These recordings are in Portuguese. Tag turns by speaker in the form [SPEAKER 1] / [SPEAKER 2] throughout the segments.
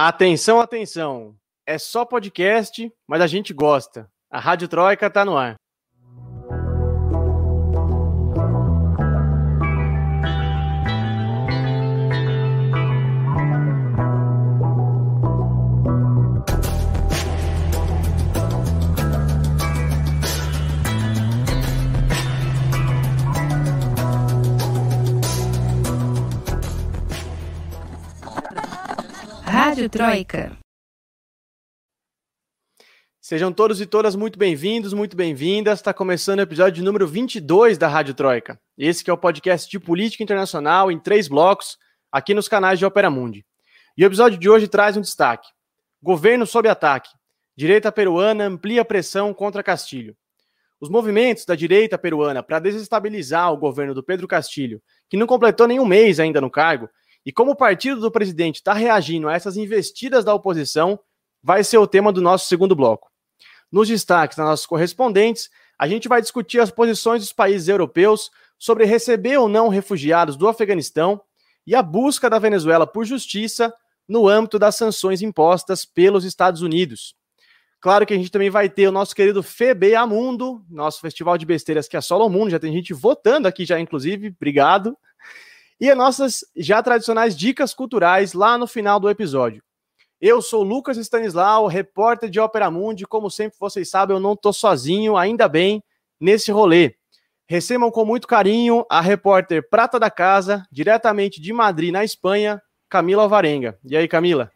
[SPEAKER 1] Atenção, atenção. É só podcast, mas a gente gosta. A Rádio Troika tá no ar.
[SPEAKER 2] Troika.
[SPEAKER 1] Sejam todos e todas muito bem-vindos, muito bem-vindas. Está começando o episódio número 22 da Rádio Troika. Esse que é o podcast de política internacional em três blocos, aqui nos canais de Opera Mundi. E o episódio de hoje traz um destaque. Governo sob ataque. Direita peruana amplia pressão contra Castilho. Os movimentos da direita peruana para desestabilizar o governo do Pedro Castilho, que não completou nenhum mês ainda no cargo, e como o partido do presidente está reagindo a essas investidas da oposição, vai ser o tema do nosso segundo bloco. Nos destaques das nossas correspondentes, a gente vai discutir as posições dos países europeus sobre receber ou não refugiados do Afeganistão e a busca da Venezuela por justiça no âmbito das sanções impostas pelos Estados Unidos. Claro que a gente também vai ter o nosso querido FB Amundo, nosso festival de besteiras que solo o mundo, já tem gente votando aqui já, inclusive, obrigado e as nossas já tradicionais dicas culturais lá no final do episódio. Eu sou Lucas Stanislau, repórter de Ópera Mundi. Como sempre vocês sabem, eu não estou sozinho, ainda bem, nesse rolê. Recebam com muito carinho a repórter Prata da Casa, diretamente de Madrid, na Espanha, Camila Alvarenga. E aí, Camila?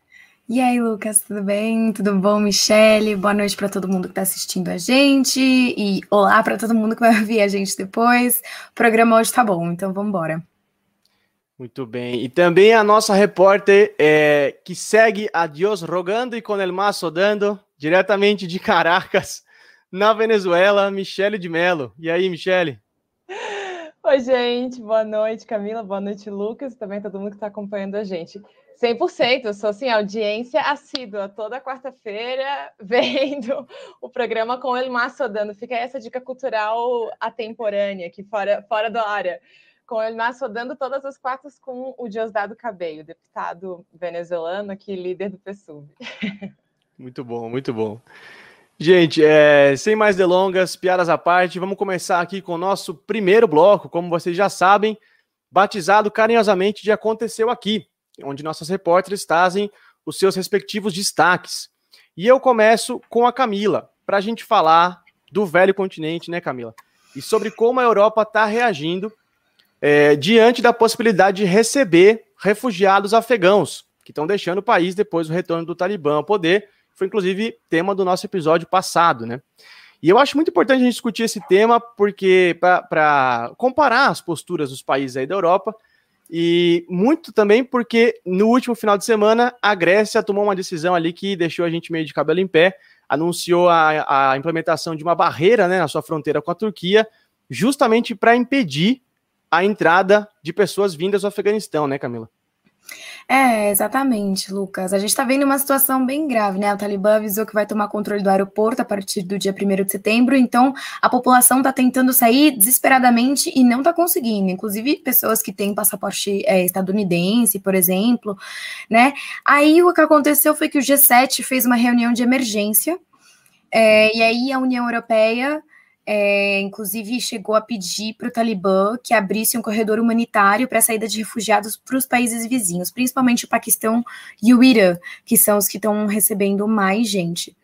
[SPEAKER 3] E aí, Lucas, tudo bem? Tudo bom, Michele? Boa noite para todo mundo que está assistindo a gente e olá para todo mundo que vai ouvir a gente depois. O programa hoje tá bom, então vamos embora.
[SPEAKER 1] Muito bem. E também a nossa repórter é, que segue a Dios rogando e com el maço dando, diretamente de Caracas, na Venezuela, Michele de Mello. E aí, Michele?
[SPEAKER 4] Oi, gente. Boa noite, Camila. Boa noite, Lucas. Também todo mundo que está acompanhando a gente. 100%, eu sou assim, audiência assídua, toda quarta-feira, vendo o programa com El Maço dando. Fica essa dica cultural atemporânea, aqui fora, fora da área com ele Márcio dando todas as quartas com o Diosdado Cabello, deputado venezuelano aqui, líder do PSUV.
[SPEAKER 1] Muito bom, muito bom. Gente, é, sem mais delongas, piadas à parte, vamos começar aqui com o nosso primeiro bloco, como vocês já sabem, batizado carinhosamente de Aconteceu Aqui, onde nossas repórteres trazem os seus respectivos destaques. E eu começo com a Camila, para a gente falar do velho continente, né, Camila? E sobre como a Europa está reagindo é, diante da possibilidade de receber refugiados afegãos, que estão deixando o país depois do retorno do Talibã ao poder. Foi inclusive tema do nosso episódio passado, né? E eu acho muito importante a gente discutir esse tema, porque para comparar as posturas dos países aí da Europa, e muito também porque no último final de semana a Grécia tomou uma decisão ali que deixou a gente meio de cabelo em pé, anunciou a, a implementação de uma barreira né, na sua fronteira com a Turquia, justamente para impedir a entrada de pessoas vindas do Afeganistão, né, Camila?
[SPEAKER 3] É, exatamente, Lucas. A gente está vendo uma situação bem grave, né? O Talibã avisou que vai tomar controle do aeroporto a partir do dia 1 de setembro, então a população está tentando sair desesperadamente e não está conseguindo. Inclusive, pessoas que têm passaporte é, estadunidense, por exemplo, né? Aí o que aconteceu foi que o G7 fez uma reunião de emergência, é, e aí a União Europeia é, inclusive chegou a pedir para o Talibã que abrisse um corredor humanitário para a saída de refugiados para os países vizinhos, principalmente o Paquistão e o Irã, que são os que estão recebendo mais gente.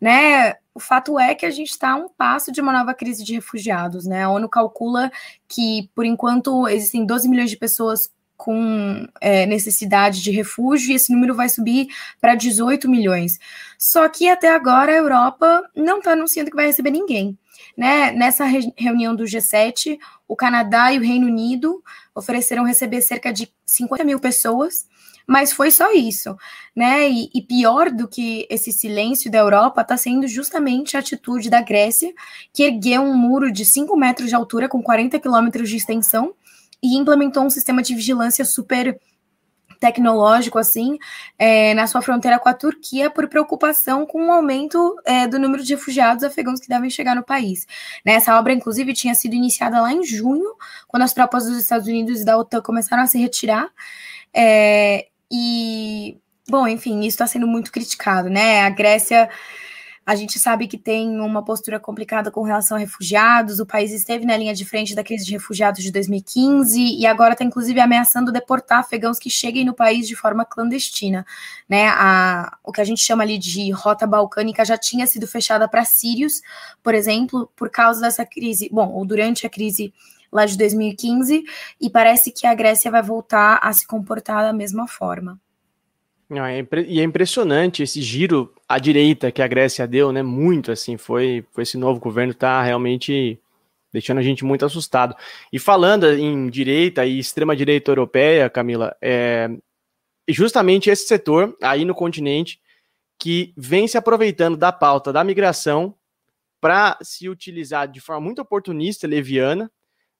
[SPEAKER 3] Né? O fato é que a gente está a um passo de uma nova crise de refugiados. Né? A ONU calcula que, por enquanto, existem 12 milhões de pessoas com é, necessidade de refúgio, e esse número vai subir para 18 milhões. Só que até agora a Europa não está anunciando que vai receber ninguém. Né? Nessa re reunião do G7, o Canadá e o Reino Unido ofereceram receber cerca de 50 mil pessoas, mas foi só isso, né? E, e pior do que esse silêncio da Europa está sendo justamente a atitude da Grécia, que ergueu um muro de 5 metros de altura com 40 quilômetros de extensão e implementou um sistema de vigilância super tecnológico assim é, na sua fronteira com a Turquia por preocupação com o aumento é, do número de refugiados afegãos que devem chegar no país. Né, essa obra, inclusive, tinha sido iniciada lá em junho, quando as tropas dos Estados Unidos e da OTAN começaram a se retirar. É, e Bom, enfim, isso está sendo muito criticado, né? A Grécia a gente sabe que tem uma postura complicada com relação a refugiados. O país esteve na linha de frente da crise de refugiados de 2015 e agora está, inclusive, ameaçando deportar afegãos que cheguem no país de forma clandestina. Né? A, o que a gente chama ali de rota balcânica já tinha sido fechada para sírios, por exemplo, por causa dessa crise. Bom, ou durante a crise lá de 2015, e parece que a Grécia vai voltar a se comportar da mesma forma.
[SPEAKER 1] Não, é e é impressionante esse giro à direita que a Grécia deu, né? Muito assim, foi, foi esse novo governo tá realmente deixando a gente muito assustado. E falando em direita e extrema direita europeia, Camila, é justamente esse setor aí no continente que vem se aproveitando da pauta da migração para se utilizar de forma muito oportunista, leviana,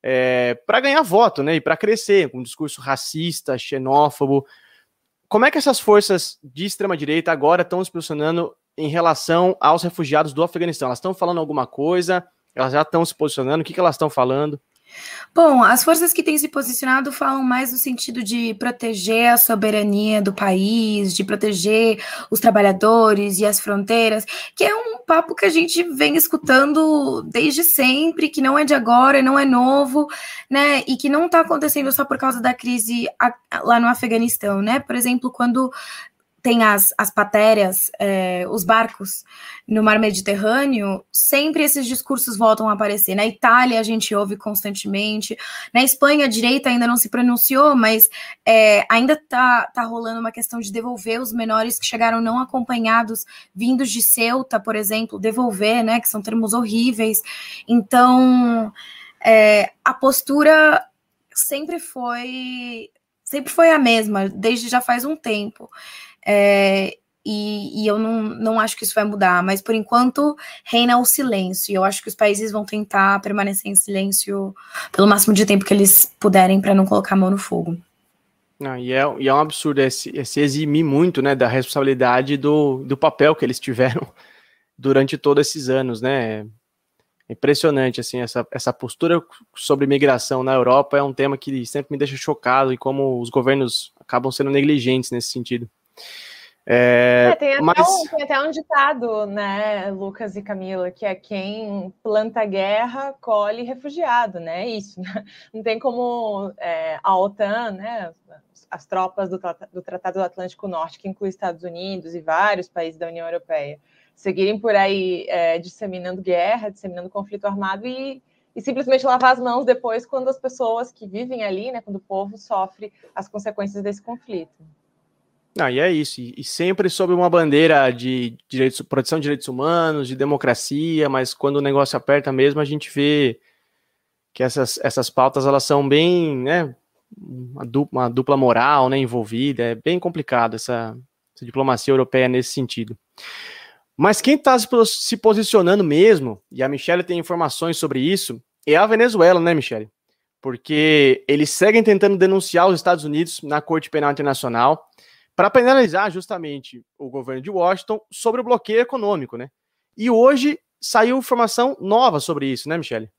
[SPEAKER 1] é, para ganhar voto, né? E para crescer com um discurso racista, xenófobo, como é que essas forças de extrema-direita agora estão se posicionando em relação aos refugiados do Afeganistão? Elas estão falando alguma coisa? Elas já estão se posicionando? O que, que elas estão falando?
[SPEAKER 3] Bom, as forças que têm se posicionado falam mais no sentido de proteger a soberania do país, de proteger os trabalhadores e as fronteiras, que é um papo que a gente vem escutando desde sempre, que não é de agora, não é novo, né? E que não está acontecendo só por causa da crise lá no Afeganistão, né? Por exemplo, quando tem as, as patérias, é, os barcos no mar Mediterrâneo, sempre esses discursos voltam a aparecer. Na Itália a gente ouve constantemente, na Espanha a direita ainda não se pronunciou, mas é, ainda tá, tá rolando uma questão de devolver os menores que chegaram não acompanhados, vindos de Ceuta, por exemplo, devolver, né, que são termos horríveis. Então, é, a postura sempre foi sempre foi a mesma, desde já faz um tempo. É, e, e, eu não, não acho que isso vai mudar, mas por enquanto reina o silêncio. E eu acho que os países vão tentar permanecer em silêncio pelo máximo de tempo que eles puderem para não colocar a mão no fogo.
[SPEAKER 1] Não, e, é, e é um absurdo esse, esse eximir muito né, da responsabilidade do, do papel que eles tiveram durante todos esses anos, né? É impressionante, assim, essa, essa postura sobre migração na Europa é um tema que sempre me deixa chocado e como os governos acabam sendo negligentes nesse sentido.
[SPEAKER 4] É, é, tem, até mas... um, tem, até um, ditado, né, Lucas e Camila, que é quem planta guerra colhe refugiado, né? Isso. Né? Não tem como é, a OTAN, né, as tropas do, do, Tratado do Atlântico Norte, que inclui Estados Unidos e vários países da União Europeia, seguirem por aí é, disseminando guerra, disseminando conflito armado e, e simplesmente lavar as mãos depois quando as pessoas que vivem ali, né, quando o povo sofre as consequências desse conflito.
[SPEAKER 1] Ah, e é isso. E, sempre sob uma bandeira de direitos, proteção de direitos humanos, de democracia, mas quando o negócio aperta mesmo, a gente vê que essas, essas pautas elas são bem, né, uma dupla, uma dupla moral, né, envolvida. É bem complicado essa, essa diplomacia europeia nesse sentido. Mas quem está se posicionando mesmo, e a Michelle tem informações sobre isso, é a Venezuela, né, Michelle? Porque eles seguem tentando denunciar os Estados Unidos na Corte Penal Internacional para penalizar justamente o governo de Washington sobre o bloqueio econômico, né? E hoje saiu informação nova sobre isso, né, Michele?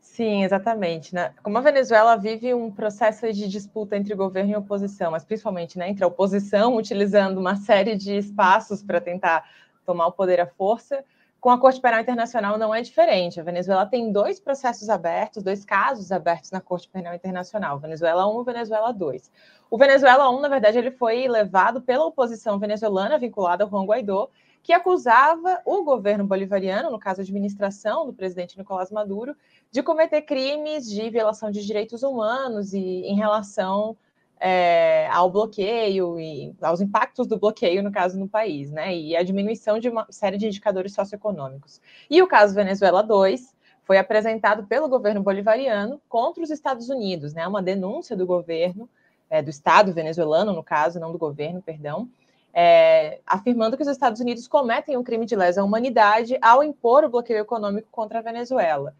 [SPEAKER 4] Sim, exatamente. Né? Como a Venezuela vive um processo de disputa entre governo e oposição, mas principalmente né, entre a oposição, utilizando uma série de espaços para tentar tomar o poder à força, com a Corte Penal Internacional não é diferente. A Venezuela tem dois processos abertos, dois casos abertos na Corte Penal Internacional, Venezuela 1 e Venezuela 2. O Venezuela 1, na verdade, ele foi levado pela oposição venezuelana vinculada ao Juan Guaidó, que acusava o governo bolivariano, no caso a administração do presidente Nicolás Maduro, de cometer crimes de violação de direitos humanos e em relação é, ao bloqueio e aos impactos do bloqueio, no caso, no país, né? E a diminuição de uma série de indicadores socioeconômicos. E o caso Venezuela 2 foi apresentado pelo governo bolivariano contra os Estados Unidos, né? Uma denúncia do governo, é, do Estado venezuelano, no caso, não do governo, perdão, é, afirmando que os Estados Unidos cometem um crime de lesa humanidade ao impor o bloqueio econômico contra a Venezuela.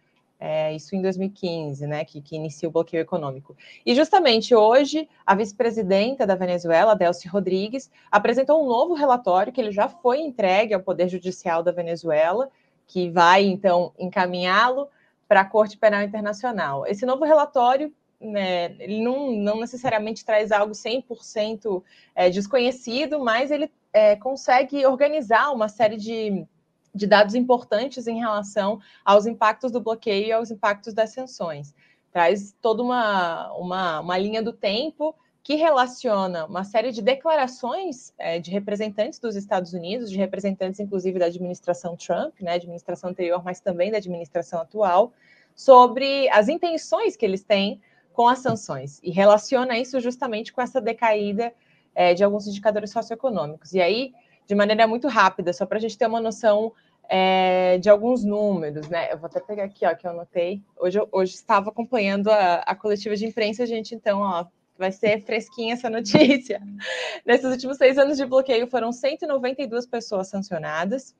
[SPEAKER 4] É, isso em 2015, né, que, que inicia o bloqueio econômico. E justamente hoje, a vice-presidenta da Venezuela, Delcy Rodrigues, apresentou um novo relatório que ele já foi entregue ao Poder Judicial da Venezuela, que vai então encaminhá-lo para a Corte Penal Internacional. Esse novo relatório né, ele não, não necessariamente traz algo 100% é, desconhecido, mas ele é, consegue organizar uma série de, de dados importantes em relação aos impactos do bloqueio e aos impactos das sanções. Traz toda uma, uma, uma linha do tempo que relaciona uma série de declarações é, de representantes dos Estados Unidos, de representantes, inclusive, da administração Trump, né, administração anterior, mas também da administração atual, sobre as intenções que eles têm com as sanções, e relaciona isso justamente com essa decaída é, de alguns indicadores socioeconômicos. E aí, de maneira muito rápida, só para a gente ter uma noção é, de alguns números, né? Eu vou até pegar aqui, ó, que eu anotei. Hoje, hoje estava acompanhando a, a coletiva de imprensa, gente, então, ó, vai ser fresquinha essa notícia. Nesses últimos seis anos de bloqueio, foram 192 pessoas sancionadas,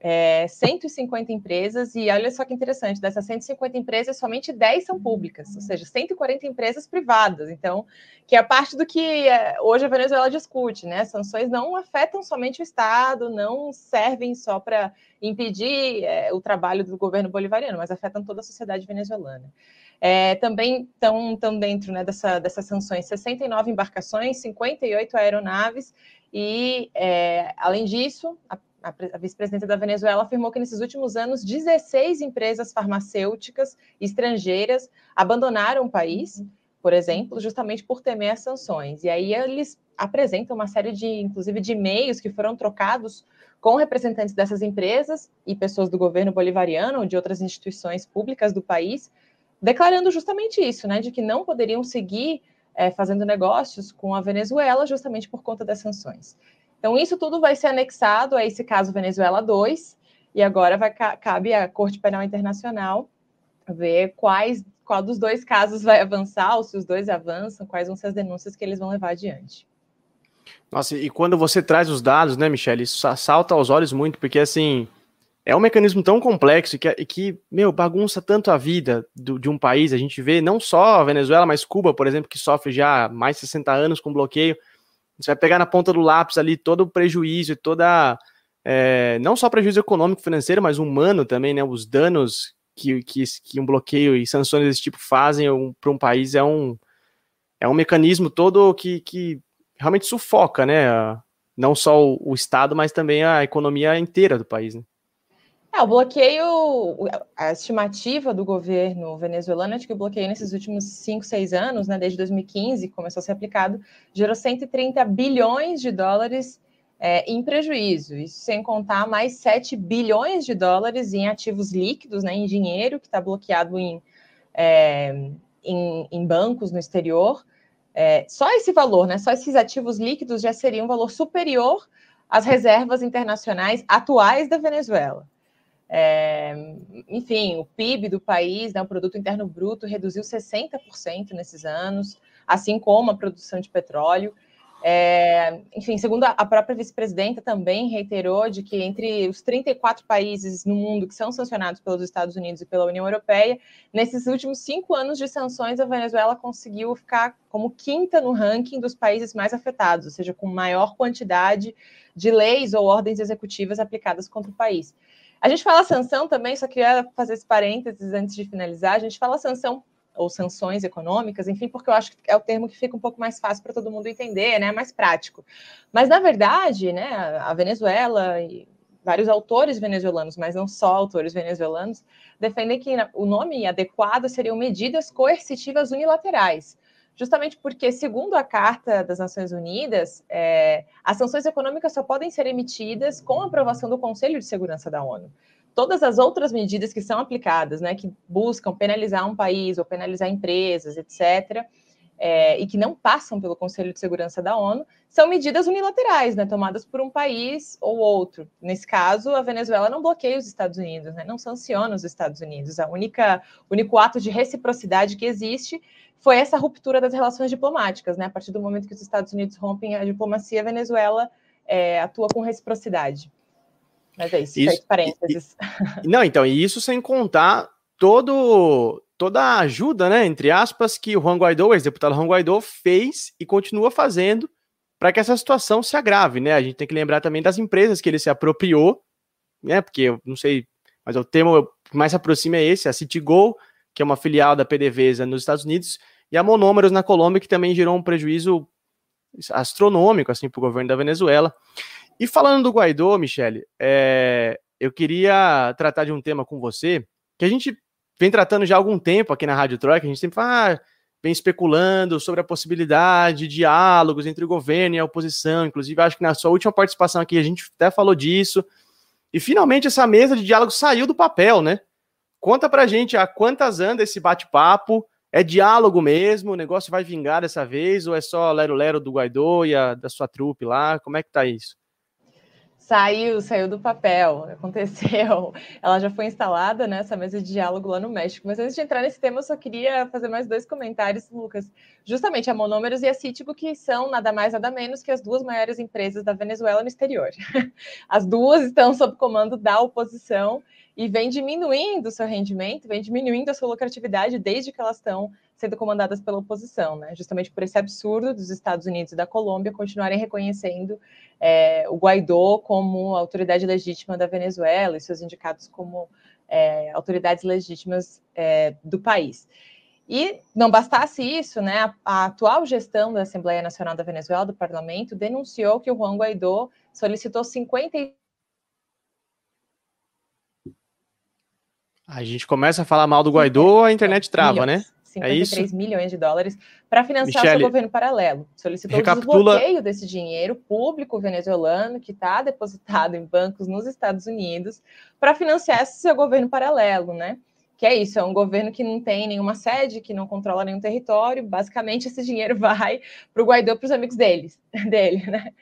[SPEAKER 4] é, 150 empresas, e olha só que interessante, dessas 150 empresas, somente 10 são públicas, ou seja, 140 empresas privadas. Então, que é a parte do que é, hoje a Venezuela discute, né? Sanções não afetam somente o Estado, não servem só para impedir é, o trabalho do governo bolivariano, mas afetam toda a sociedade venezuelana. É, também estão dentro né, dessa, dessas sanções 69 embarcações, 58 aeronaves, e, é, além disso, a, a vice-presidenta da Venezuela afirmou que nesses últimos anos 16 empresas farmacêuticas estrangeiras abandonaram o país, por exemplo, justamente por temer as sanções. E aí eles apresentam uma série de, inclusive, de e-mails que foram trocados com representantes dessas empresas e pessoas do governo bolivariano ou de outras instituições públicas do país, declarando justamente isso, né, de que não poderiam seguir é, fazendo negócios com a Venezuela justamente por conta das sanções. Então, isso tudo vai ser anexado a esse caso Venezuela 2, e agora vai, cabe à Corte Penal Internacional ver quais, qual dos dois casos vai avançar, ou se os dois avançam, quais vão ser as denúncias que eles vão levar adiante.
[SPEAKER 1] Nossa, e quando você traz os dados, né, Michelle, isso salta aos olhos muito, porque assim, é um mecanismo tão complexo que, que meu, bagunça tanto a vida do, de um país. A gente vê não só a Venezuela, mas Cuba, por exemplo, que sofre já mais de 60 anos com bloqueio. Você vai pegar na ponta do lápis ali todo o prejuízo toda. É, não só prejuízo econômico, financeiro, mas humano também, né? Os danos que, que, que um bloqueio e sanções desse tipo fazem um, para um país é um, é um mecanismo todo que, que realmente sufoca, né? Não só o, o Estado, mas também a economia inteira do país, né?
[SPEAKER 4] É, o bloqueio, a estimativa do governo venezuelano é de que o bloqueio nesses últimos 5, 6 anos, né, desde 2015, começou a ser aplicado, gerou 130 bilhões de dólares é, em prejuízo. Isso sem contar mais 7 bilhões de dólares em ativos líquidos, né, em dinheiro que está bloqueado em, é, em, em, bancos no exterior. É, só esse valor, né, só esses ativos líquidos já seria um valor superior às reservas internacionais atuais da Venezuela. É, enfim, o PIB do país, né, o produto interno bruto, reduziu 60% nesses anos, assim como a produção de petróleo. É, enfim, segundo a própria vice-presidenta também reiterou de que entre os 34 países no mundo que são sancionados pelos Estados Unidos e pela União Europeia, nesses últimos cinco anos de sanções, a Venezuela conseguiu ficar como quinta no ranking dos países mais afetados, ou seja, com maior quantidade de leis ou ordens executivas aplicadas contra o país. A gente fala sanção também, só queria fazer esse parênteses antes de finalizar. A gente fala sanção ou sanções econômicas, enfim, porque eu acho que é o termo que fica um pouco mais fácil para todo mundo entender, né? Mais prático. Mas na verdade, né, a Venezuela e vários autores venezuelanos, mas não só autores venezuelanos, defendem que o nome adequado seriam medidas coercitivas unilaterais justamente porque, segundo a Carta das Nações Unidas, é, as sanções econômicas só podem ser emitidas com aprovação do Conselho de Segurança da ONU. Todas as outras medidas que são aplicadas, né, que buscam penalizar um país ou penalizar empresas, etc., é, e que não passam pelo Conselho de Segurança da ONU, são medidas unilaterais, né, tomadas por um país ou outro. Nesse caso, a Venezuela não bloqueia os Estados Unidos, né, não sanciona os Estados Unidos. A única, único ato de reciprocidade que existe foi essa ruptura das relações diplomáticas, né? A partir do momento que os Estados Unidos rompem a diplomacia, a Venezuela é, atua com reciprocidade. Mas é isso, isso parênteses.
[SPEAKER 1] E, não, então, e isso sem contar todo toda a ajuda, né, entre aspas, que o Juan Guaidó, o ex-deputado Juan Guaidó, fez e continua fazendo para que essa situação se agrave, né? A gente tem que lembrar também das empresas que ele se apropriou, né? Porque eu não sei, mas o termo que mais se aproxima é esse, a Citigo, que é uma filial da PDVSA nos Estados Unidos, e a Monômeros na Colômbia, que também gerou um prejuízo astronômico assim para o governo da Venezuela. E falando do Guaidó, Michele, é, eu queria tratar de um tema com você que a gente vem tratando já há algum tempo aqui na Rádio Troika. A gente sempre fala, ah, vem especulando sobre a possibilidade de diálogos entre o governo e a oposição. Inclusive, acho que na sua última participação aqui a gente até falou disso. E finalmente essa mesa de diálogo saiu do papel, né? Conta pra gente há quantas anda esse bate-papo. É diálogo mesmo? O negócio vai vingar dessa vez? Ou é só lero-lero do Guaidó e a, da sua trupe lá? Como é que tá isso?
[SPEAKER 4] Saiu, saiu do papel, aconteceu. Ela já foi instalada nessa mesa de diálogo lá no México. Mas antes de entrar nesse tema, eu só queria fazer mais dois comentários, Lucas. Justamente a Monômeros e a Cítico, que são nada mais, nada menos que as duas maiores empresas da Venezuela no exterior. As duas estão sob comando da oposição e vem diminuindo o seu rendimento, vem diminuindo a sua lucratividade desde que elas estão sendo comandadas pela oposição, né? Justamente por esse absurdo dos Estados Unidos e da Colômbia continuarem reconhecendo é, o Guaidó como autoridade legítima da Venezuela e seus indicados como é, autoridades legítimas é, do país. E não bastasse isso, né, a, atual gestão da Assembleia Nacional da Venezuela, do parlamento, denunciou que o Juan Guaidó solicitou 50
[SPEAKER 1] A gente começa a falar mal do Guaidó, a internet trava,
[SPEAKER 4] milhões,
[SPEAKER 1] né?
[SPEAKER 4] 53 é milhões de dólares para financiar Michele, o seu governo paralelo. Solicitou recapitula... o desbloqueio desse dinheiro público venezuelano que está depositado em bancos nos Estados Unidos para financiar esse seu governo paralelo, né? Que é isso, é um governo que não tem nenhuma sede, que não controla nenhum território. Basicamente, esse dinheiro vai para o Guaidó para os amigos deles, dele, né?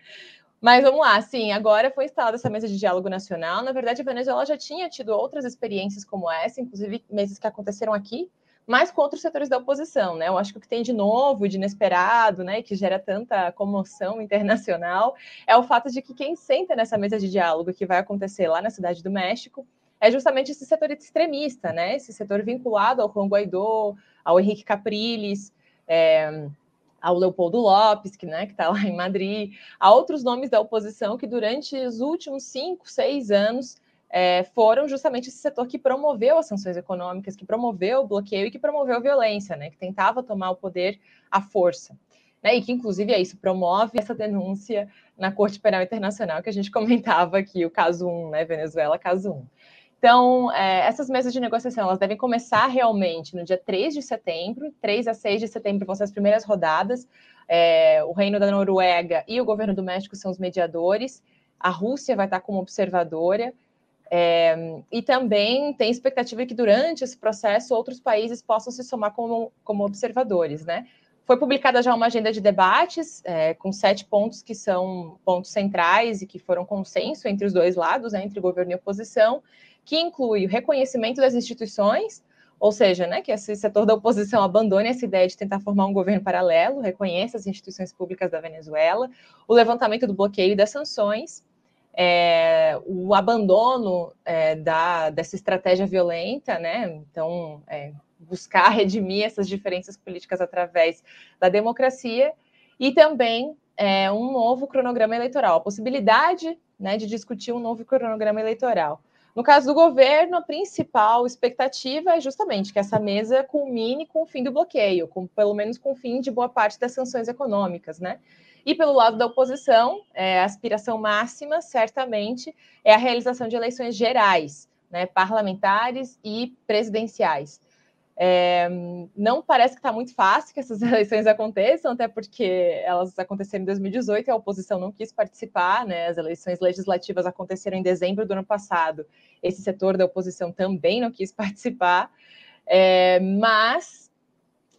[SPEAKER 4] Mas vamos lá, sim, agora foi instalada essa mesa de diálogo nacional. Na verdade, a Venezuela já tinha tido outras experiências como essa, inclusive mesas que aconteceram aqui, mas com outros setores da oposição, né? Eu acho que o que tem de novo, de inesperado, né, que gera tanta comoção internacional, é o fato de que quem senta nessa mesa de diálogo que vai acontecer lá na cidade do México é justamente esse setor extremista, né? Esse setor vinculado ao Juan Guaidó, ao Henrique Capriles, é, ao Leopoldo Lopes, que né, está lá em Madrid, a outros nomes da oposição que durante os últimos cinco, seis anos é, foram justamente esse setor que promoveu as sanções econômicas, que promoveu o bloqueio e que promoveu a violência, né, que tentava tomar o poder à força. Né, e que, inclusive, é isso, promove essa denúncia na Corte Penal Internacional que a gente comentava aqui, o caso 1, né, Venezuela, caso 1. Então, é, essas mesas de negociação, elas devem começar realmente no dia 3 de setembro, 3 a 6 de setembro vão ser as primeiras rodadas, é, o Reino da Noruega e o governo do México são os mediadores, a Rússia vai estar como observadora, é, e também tem expectativa que durante esse processo outros países possam se somar como, como observadores, né? Foi publicada já uma agenda de debates é, com sete pontos que são pontos centrais e que foram consenso entre os dois lados, né, entre governo e oposição, que inclui o reconhecimento das instituições, ou seja, né, que esse setor da oposição abandone essa ideia de tentar formar um governo paralelo, reconheça as instituições públicas da Venezuela, o levantamento do bloqueio e das sanções, é, o abandono é, da, dessa estratégia violenta, né, então é, buscar redimir essas diferenças políticas através da democracia e também é, um novo cronograma eleitoral, a possibilidade né, de discutir um novo cronograma eleitoral. No caso do governo, a principal expectativa é justamente que essa mesa culmine com o fim do bloqueio, com, pelo menos com o fim de boa parte das sanções econômicas, né? E pelo lado da oposição, é, a aspiração máxima, certamente, é a realização de eleições gerais, né, parlamentares e presidenciais. É, não parece que está muito fácil que essas eleições aconteçam, até porque elas aconteceram em 2018 e a oposição não quis participar, né? As eleições legislativas aconteceram em dezembro do ano passado. Esse setor da oposição também não quis participar, é, mas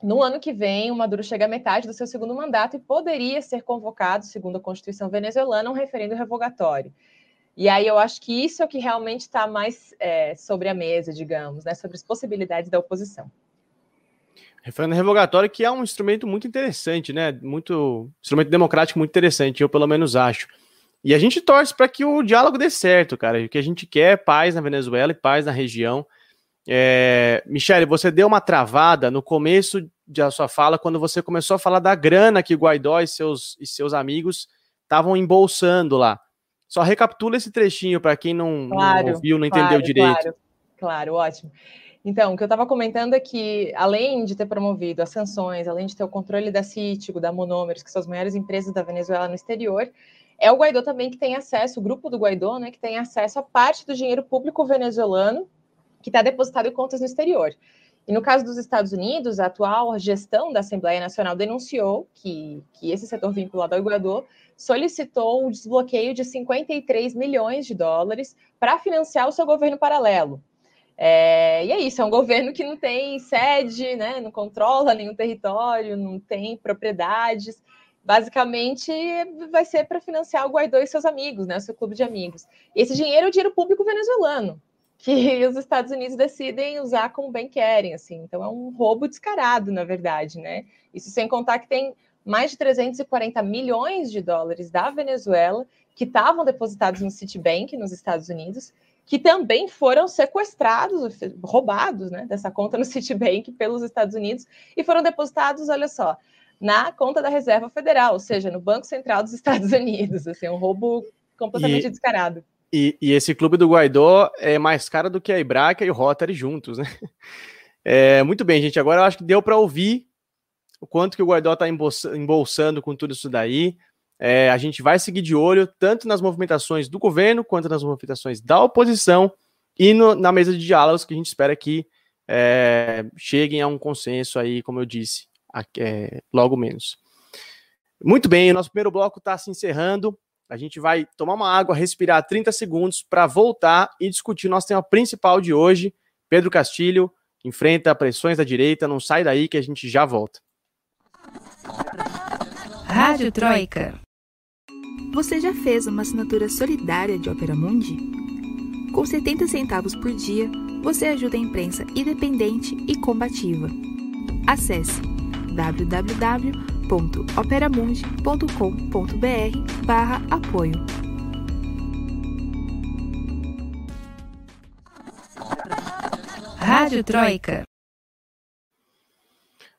[SPEAKER 4] no ano que vem, o Maduro chega à metade do seu segundo mandato e poderia ser convocado, segundo a Constituição venezuelana, um referendo revogatório. E aí eu acho que isso é o que realmente está mais é, sobre a mesa, digamos, né, sobre as possibilidades da oposição.
[SPEAKER 1] Referendo revogatório que é um instrumento muito interessante, né? Muito instrumento democrático muito interessante, eu pelo menos acho. E a gente torce para que o diálogo dê certo, cara. O que a gente quer é paz na Venezuela e paz na região. É... Michele, você deu uma travada no começo da sua fala, quando você começou a falar da grana que Guaidó e seus, e seus amigos estavam embolsando lá. Só recapitula esse trechinho para quem não, claro, não, ouviu, não claro, entendeu direito.
[SPEAKER 4] Claro, claro, ótimo. Então, o que eu estava comentando é que, além de ter promovido as sanções, além de ter o controle da Cítigo, da Monômeros, que são as maiores empresas da Venezuela no exterior, é o Guaidó também que tem acesso, o grupo do Guaidó, né, que tem acesso a parte do dinheiro público venezuelano que está depositado em contas no exterior. E no caso dos Estados Unidos, a atual gestão da Assembleia Nacional denunciou que, que esse setor vinculado ao Guaidó solicitou o desbloqueio de 53 milhões de dólares para financiar o seu governo paralelo. É, e é isso, é um governo que não tem sede, né, não controla nenhum território, não tem propriedades. Basicamente, vai ser para financiar o Guaidó e seus amigos, né, o seu clube de amigos. Esse dinheiro é o dinheiro público venezuelano, que os Estados Unidos decidem usar como bem querem, assim. Então, é um roubo descarado, na verdade, né? Isso sem contar que tem mais de 340 milhões de dólares da Venezuela que estavam depositados no Citibank, nos Estados Unidos, que também foram sequestrados, roubados, né, dessa conta no Citibank pelos Estados Unidos e foram depositados, olha só, na conta da Reserva Federal, ou seja, no Banco Central dos Estados Unidos, assim, um roubo completamente e, descarado.
[SPEAKER 1] E, e, esse clube do Guaidó é mais caro do que a Ibraca e o Rotary juntos, né? É, muito bem, gente, agora eu acho que deu para ouvir o quanto que o Guaidó está embolsando com tudo isso daí. É, a gente vai seguir de olho tanto nas movimentações do governo quanto nas movimentações da oposição e no, na mesa de diálogos que a gente espera que é, cheguem a um consenso aí, como eu disse, é, logo menos. Muito bem, o nosso primeiro bloco está se encerrando. A gente vai tomar uma água, respirar 30 segundos para voltar e discutir o nosso tema principal de hoje. Pedro Castilho enfrenta pressões da direita, não sai daí que a gente já volta.
[SPEAKER 2] Rádio Troika. Você já fez uma assinatura solidária de Opera Mundi? Com 70 centavos por dia, você ajuda a imprensa independente e combativa. Acesse www.operamundi.com.br/apoio. Rádio Troika.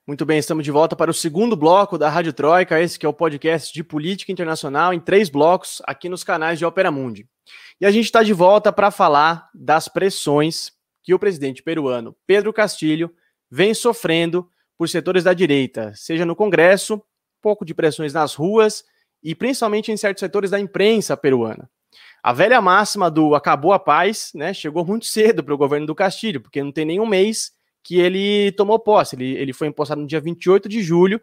[SPEAKER 1] Muito bem, estamos de volta para o segundo bloco da Rádio Troika, esse que é o podcast de política internacional em três blocos aqui nos canais de Opera Mundi. E a gente está de volta para falar das pressões que o presidente peruano Pedro Castilho vem sofrendo por setores da direita, seja no Congresso, pouco de pressões nas ruas e principalmente em certos setores da imprensa peruana. A velha máxima do acabou a paz, né, chegou muito cedo para o governo do Castilho, porque não tem nenhum mês que ele tomou posse. Ele, ele foi empossado no dia 28 de julho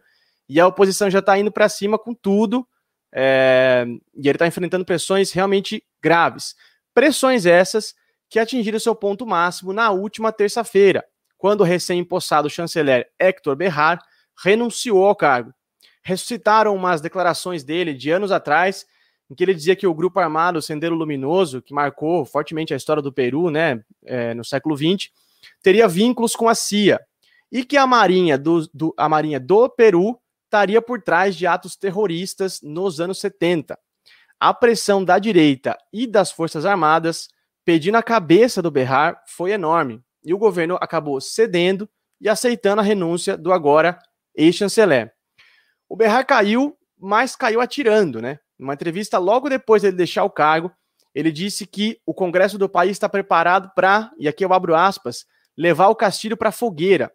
[SPEAKER 1] e a oposição já está indo para cima com tudo. É, e ele está enfrentando pressões realmente graves. Pressões essas que atingiram seu ponto máximo na última terça-feira, quando o recém-impossado chanceler Héctor Berrar renunciou ao cargo. Ressuscitaram umas declarações dele de anos atrás, em que ele dizia que o grupo armado Sendero Luminoso, que marcou fortemente a história do Peru né, é, no século XX, teria vínculos com a CIA e que a Marinha do, do, a Marinha do Peru estaria por trás de atos terroristas nos anos 70. A pressão da direita e das Forças Armadas pedindo a cabeça do Berrar foi enorme e o governo acabou cedendo e aceitando a renúncia do agora ex-chanceler. O Berrar caiu, mas caiu atirando, né? Numa entrevista logo depois dele deixar o cargo, ele disse que o Congresso do país está preparado para, e aqui eu abro aspas, levar o Castilho para a fogueira,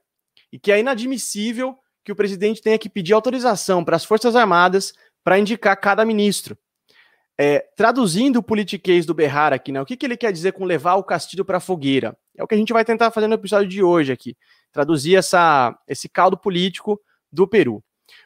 [SPEAKER 1] e que é inadmissível que o presidente tenha que pedir autorização para as Forças Armadas para indicar cada ministro. É, traduzindo o politiquês do Berrar aqui, né, o que, que ele quer dizer com levar o Castilho para a fogueira? É o que a gente vai tentar fazer no episódio de hoje aqui, traduzir essa, esse caldo político do Peru.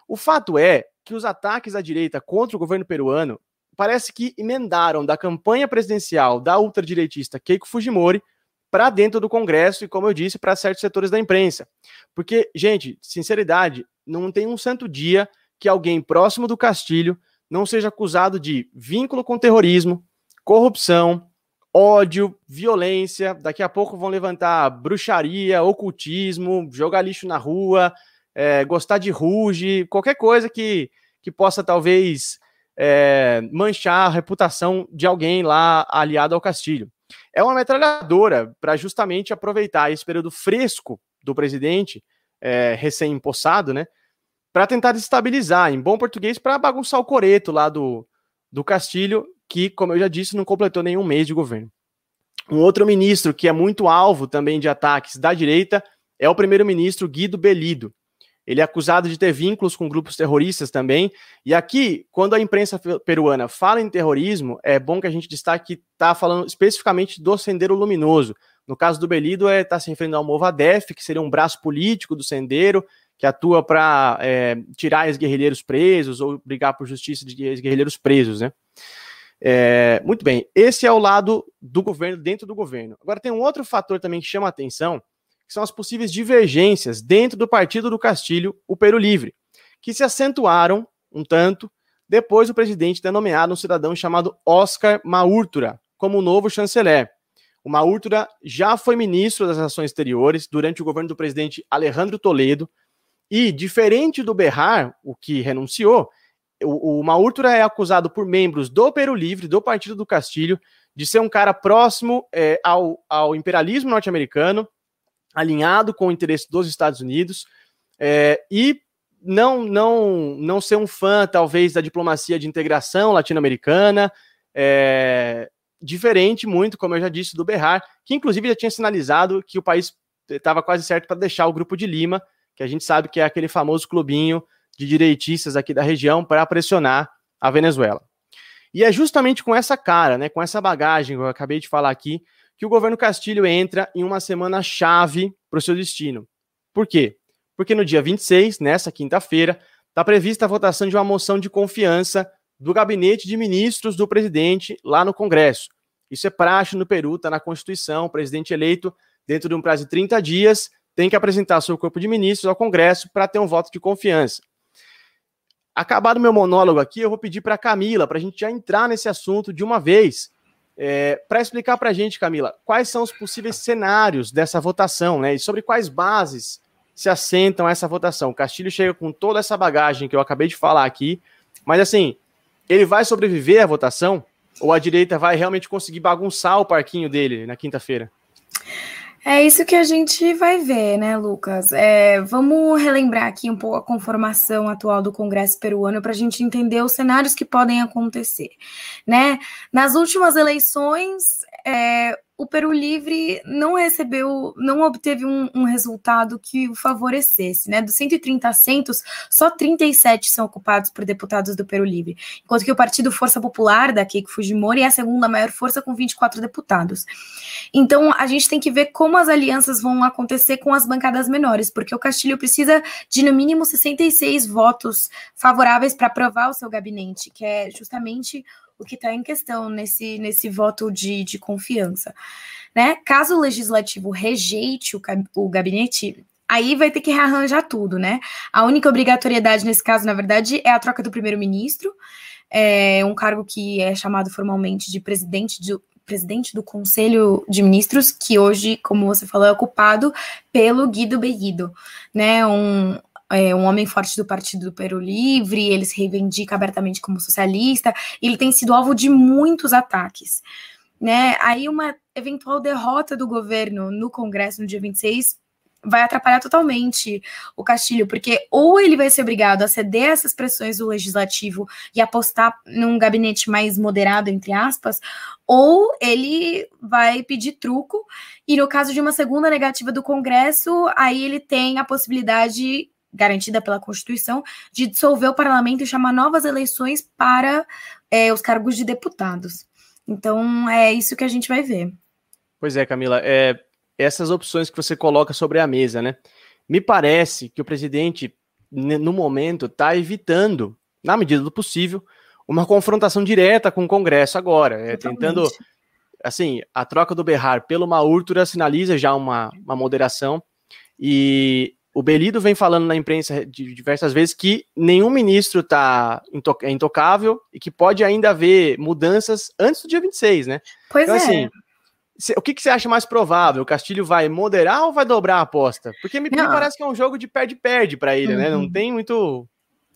[SPEAKER 1] O fato é que os ataques à direita contra o governo peruano parece que emendaram da campanha presidencial da ultradireitista Keiko Fujimori para dentro do Congresso e, como eu disse, para certos setores da imprensa. Porque, gente, sinceridade, não tem um santo dia que alguém próximo do Castilho não seja acusado de vínculo com terrorismo, corrupção, ódio, violência. Daqui a pouco vão levantar bruxaria, ocultismo, jogar lixo na rua, é, gostar de ruge, qualquer coisa que, que possa talvez é, manchar a reputação de alguém lá aliado ao Castilho. É uma metralhadora para justamente aproveitar esse período fresco do presidente, é, recém-impossado, né? Para tentar desestabilizar, em bom português, para bagunçar o coreto lá do, do Castilho, que, como eu já disse, não completou nenhum mês de governo. Um outro ministro que é muito alvo também de ataques da direita é o primeiro-ministro Guido Bellido. Ele é acusado de ter vínculos com grupos terroristas também. E aqui, quando a imprensa peruana fala em terrorismo, é bom que a gente destaque que está falando especificamente do Sendero Luminoso. No caso do Belido, está é, tá se referindo ao Movadef, que seria um braço político do Sendero, que atua para é, tirar ex-guerrilheiros presos ou brigar por justiça de ex-guerrilheiros presos, né? É, muito bem, esse é o lado do governo, dentro do governo. Agora tem um outro fator também que chama a atenção, que são as possíveis divergências dentro do partido do Castilho, o Peru Livre, que se acentuaram um tanto depois do presidente ter nomeado um cidadão chamado Oscar Maurtura como novo chanceler. O Maurtura já foi ministro das Relações Exteriores durante o governo do presidente Alejandro Toledo, e, diferente do Berrar, o que renunciou, o, o Maurtura é acusado por membros do Peru Livre, do Partido do Castilho, de ser um cara próximo é, ao, ao imperialismo norte-americano, alinhado com o interesse dos Estados Unidos, é, e não, não, não ser um fã, talvez, da diplomacia de integração latino-americana, é, diferente muito, como eu já disse, do Berrar, que inclusive já tinha sinalizado que o país estava quase certo para deixar o Grupo de Lima, que a gente sabe que é aquele famoso clubinho de direitistas aqui da região para pressionar a Venezuela. E é justamente com essa cara, né, com essa bagagem que eu acabei de falar aqui, que o governo Castilho entra em uma semana chave para o seu destino. Por quê? Porque no dia 26, nessa quinta-feira, está prevista a votação de uma moção de confiança do gabinete de ministros do presidente lá no Congresso. Isso é praxe no Peru, está na Constituição, o presidente eleito, dentro de um prazo de 30 dias, tem que apresentar seu corpo de ministros ao Congresso para ter um voto de confiança. Acabado meu monólogo aqui, eu vou pedir para Camila, para a gente já entrar nesse assunto de uma vez, é, para explicar para a gente, Camila, quais são os possíveis cenários dessa votação, né? E sobre quais bases se assentam essa votação. Castilho chega com toda essa bagagem que eu acabei de falar aqui, mas assim, ele vai sobreviver à votação? Ou a direita vai realmente conseguir bagunçar o parquinho dele na quinta-feira?
[SPEAKER 3] É isso que a gente vai ver, né, Lucas? É, vamos relembrar aqui um pouco a conformação atual do Congresso peruano para a gente entender os cenários que podem acontecer, né? Nas últimas eleições, é, o Peru Livre não recebeu, não obteve um, um, resultado que o favorecesse, né? Dos 130 assentos, só 37 são ocupados por deputados do Peru Livre, enquanto que o Partido Força Popular, da Keiko Fujimori, é a segunda maior força com 24 deputados. Então, a gente tem que ver como as alianças vão acontecer com as bancadas menores, porque o Castilho precisa de, no mínimo, 66 votos favoráveis para aprovar o seu gabinete, que é justamente o que está em questão nesse, nesse voto de, de confiança. Né? Caso o legislativo rejeite o, o gabinete, aí vai ter que rearranjar tudo, né? A única obrigatoriedade nesse caso, na verdade, é a troca do primeiro-ministro, é um cargo que é chamado formalmente de presidente do, presidente do Conselho de Ministros, que hoje, como você falou, é ocupado pelo Guido Bellido, né? Um, é, um homem forte do Partido do Peru Livre, ele se reivindica abertamente como socialista, ele tem sido alvo de muitos ataques. Né? Aí uma eventual derrota do governo no Congresso no dia 26 vai atrapalhar totalmente o Castilho, porque ou ele vai ser obrigado a ceder essas pressões do legislativo e apostar num gabinete mais moderado, entre aspas, ou ele vai pedir truco, e no caso de uma segunda negativa do Congresso, aí ele tem a possibilidade garantida pela Constituição, de dissolver o parlamento e chamar novas eleições para é, os cargos de deputados. Então, é isso que a gente vai ver.
[SPEAKER 1] Pois é, Camila, é, essas opções que você coloca sobre a mesa, né? Me parece que o presidente, no momento, está evitando, na medida do possível, uma confrontação direta com o Congresso agora, é, tentando, assim, a troca do Berrar pelo Maurtura sinaliza já uma, uma moderação, e o Belido vem falando na imprensa de diversas vezes que nenhum ministro tá é intocável e que pode ainda haver mudanças antes do dia 26, né?
[SPEAKER 3] Pois então, é. Assim,
[SPEAKER 1] o que, que, você acha mais provável? O Castilho vai moderar ou vai dobrar a aposta? Porque me, me parece que é um jogo de perde-perde para ele, uhum. né? Não tem muito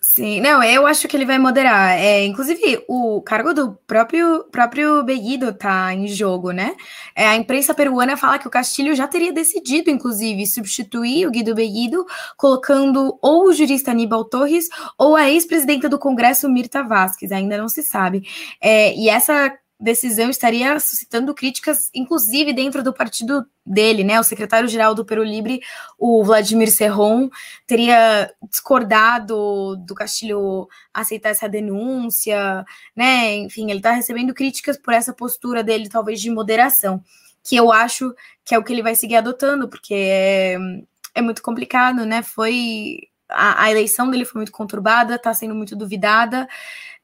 [SPEAKER 3] Sim, não, eu acho que ele vai moderar. É, inclusive, o cargo do próprio próprio Beguido tá em jogo, né? É, a imprensa peruana fala que o Castilho já teria decidido, inclusive, substituir o Guido Beguido, colocando ou o jurista Aníbal Torres ou a ex-presidenta do Congresso, Mirta Vasquez, ainda não se sabe. É, e essa decisão estaria suscitando críticas, inclusive dentro do partido dele, né? O secretário-geral do Peru Libre, o Vladimir Serron, teria discordado do Castilho aceitar essa denúncia, né? Enfim, ele está recebendo críticas por essa postura dele, talvez de moderação, que eu acho que é o que ele vai seguir adotando, porque é, é muito complicado, né? Foi a, a eleição dele foi muito conturbada, está sendo muito duvidada.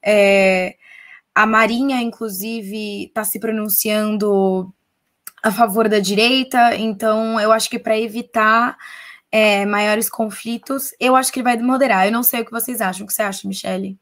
[SPEAKER 3] É, a Marinha, inclusive, está se pronunciando a favor da direita, então eu acho que para evitar é, maiores conflitos, eu acho que ele vai moderar. Eu não sei o que vocês acham. O que você acha, Michele?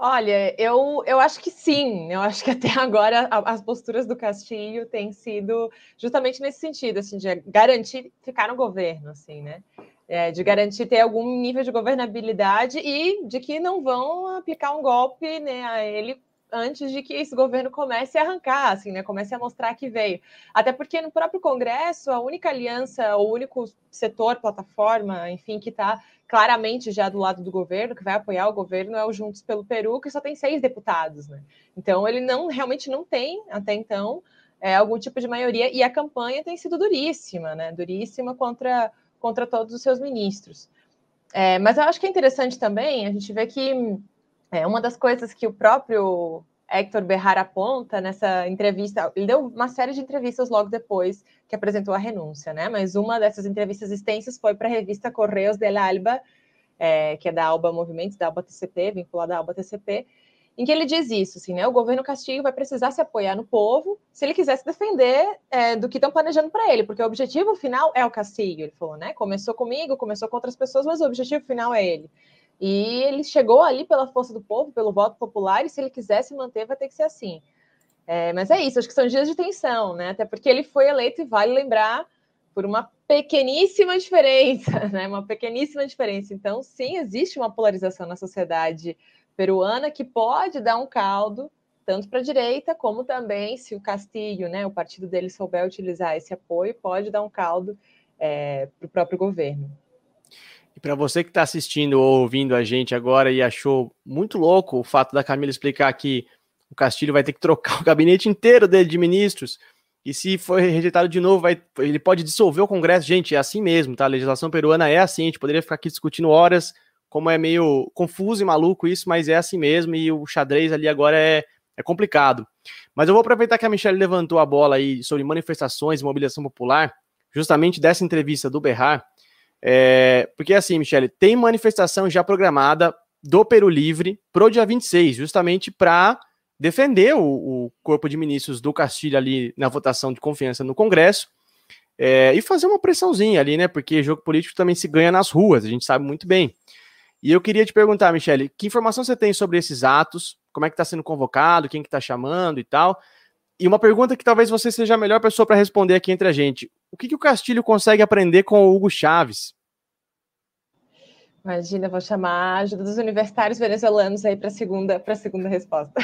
[SPEAKER 4] Olha, eu, eu acho que sim. Eu acho que até agora as posturas do Castilho têm sido justamente nesse sentido, assim, de garantir ficar no governo, assim, né? É, de garantir ter algum nível de governabilidade e de que não vão aplicar um golpe né, a ele antes de que esse governo comece a arrancar, assim, né? Comece a mostrar que veio. Até porque no próprio Congresso, a única aliança, o único setor, plataforma, enfim, que está claramente já do lado do governo, que vai apoiar o governo, é o Juntos pelo Peru, que só tem seis deputados, né? Então ele não realmente não tem, até então, é, algum tipo de maioria, e a campanha tem sido duríssima, né? Duríssima contra, contra todos os seus ministros. É, mas eu acho que é interessante também a gente ver que é, uma das coisas que o próprio Hector Berrar aponta nessa entrevista, ele deu uma série de entrevistas logo depois que apresentou a renúncia, né? Mas uma dessas entrevistas extensas foi para a revista Correios de la Alba, é, que é da Alba Movimentos, da Alba TCP, vinculada à Alba TCP, em que ele diz isso, assim, né? O governo Castilho vai precisar se apoiar no povo se ele quiser se defender é, do que estão planejando para ele, porque o objetivo final é o Castilho, ele falou, né? Começou comigo, começou com outras pessoas, mas o objetivo final é ele. E ele chegou ali pela força do povo, pelo voto popular, e se ele quiser se manter, vai ter que ser assim. É, mas é isso, acho que são dias de tensão, né? Até porque ele foi eleito, e vale lembrar, por uma pequeníssima diferença, né? Uma pequeníssima diferença. Então, sim, existe uma polarização na sociedade peruana que pode dar um caldo, tanto para a direita, como também, se o Castilho, né, o partido dele souber utilizar esse apoio, pode dar um caldo é, para o próprio governo.
[SPEAKER 1] E para você que está assistindo ou ouvindo a gente agora e achou muito louco o fato da Camila explicar que o Castilho vai ter que trocar o gabinete inteiro dele de ministros, e se for rejeitado de novo, vai, ele pode dissolver o Congresso. Gente, é assim mesmo, tá? A legislação peruana é assim, a gente poderia ficar aqui discutindo horas, como é meio confuso e maluco isso, mas é assim mesmo, e o xadrez ali agora é, é complicado. Mas eu vou aproveitar que a Michelle levantou a bola aí sobre manifestações e mobilização popular, justamente dessa entrevista do Berrar, é, porque assim, Michele, tem manifestação já programada do Peru Livre pro dia 26, justamente para defender o, o, corpo de ministros do Castilho ali na votação de confiança no Congresso é, e fazer uma pressãozinha ali, né? Porque jogo político também se ganha nas ruas, a gente sabe muito bem. E eu queria te perguntar, Michele, que informação você tem sobre esses atos? Como é que está sendo convocado? Quem que está chamando e tal? E uma pergunta que talvez você seja a melhor pessoa para responder aqui entre a gente. O que, que o Castilho consegue aprender com o Hugo Chaves?
[SPEAKER 4] Imagina, vou chamar a ajuda dos universitários venezuelanos aí para a segunda, segunda resposta.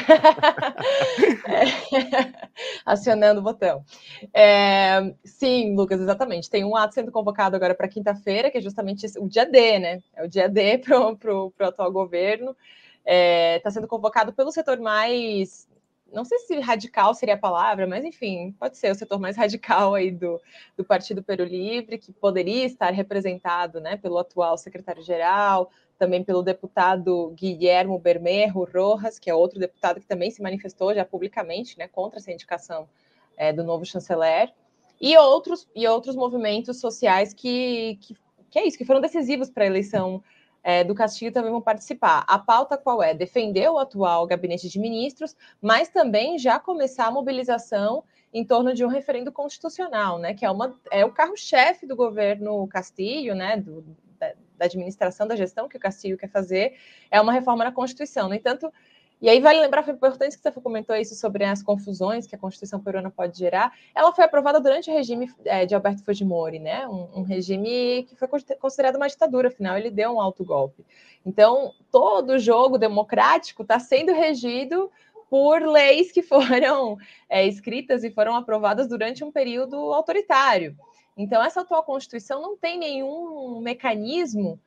[SPEAKER 4] é, acionando o botão. É, sim, Lucas, exatamente. Tem um ato sendo convocado agora para quinta-feira, que é justamente o dia D, né? É o dia D para o atual governo. Está é, tá sendo convocado pelo setor mais não sei se radical seria a palavra, mas enfim, pode ser o setor mais radical aí do, do Partido Peru Livre, que poderia estar representado né, pelo atual secretário-geral, também pelo deputado Guilhermo Bermejo Rojas, que é outro deputado que também se manifestou já publicamente né, contra essa indicação é, do novo chanceler, e outros, e outros movimentos sociais que, que, que é isso, que foram decisivos para a eleição é, do Castilho também vão participar. A pauta qual é? Defender o atual gabinete de ministros, mas também já começar a mobilização em torno de um referendo constitucional, né? Que é, uma, é o carro-chefe do governo Castilho, né? Do, da, da administração da gestão que o Castilho quer fazer, é uma reforma na Constituição. No entanto, e aí vale lembrar, foi importante que você comentou isso sobre as confusões que a Constituição peruana pode gerar. Ela foi aprovada durante o regime é, de Alberto Fujimori, né? Um, um, regime que foi considerado uma ditadura, afinal ele deu um alto golpe. Então, todo o jogo democrático está sendo regido por leis que foram é, escritas e foram aprovadas durante um período autoritário. Então, essa atual Constituição não tem nenhum mecanismo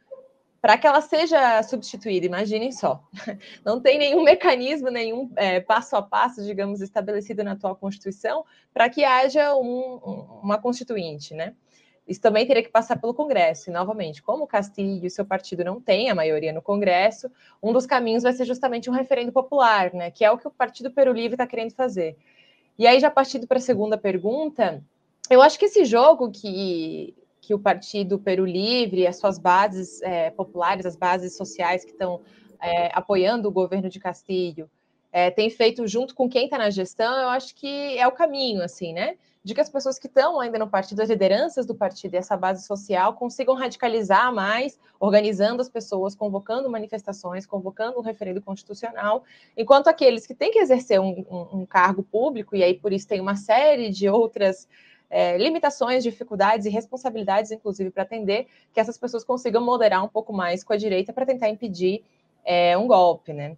[SPEAKER 4] para que ela seja substituída, imaginem só. Não tem nenhum mecanismo, nenhum é, passo a passo, digamos, estabelecido na atual Constituição para que haja um, uma constituinte, né? Isso também teria que passar pelo Congresso. E, novamente, como o Castilho e seu partido não têm a maioria no Congresso, um dos caminhos vai ser justamente um referendo popular, né? Que é o que o Partido Peru Livre está querendo fazer. E aí, já partindo para a segunda pergunta, eu acho que esse jogo que que o Partido Peru Livre, as suas bases é, populares, as bases sociais que estão é, apoiando o governo de Castilho, é, tem feito junto com quem está na gestão, eu acho que é o caminho, assim, né? De que as pessoas que estão ainda no partido, as lideranças do partido e essa base social consigam radicalizar mais, organizando as pessoas, convocando manifestações, convocando um referendo constitucional, enquanto aqueles que têm que exercer um, um, um cargo público, e aí por isso tem uma série de outras é, limitações, dificuldades e responsabilidades, inclusive, para atender, que essas pessoas consigam moderar um pouco mais com a direita para tentar impedir é, um golpe, né?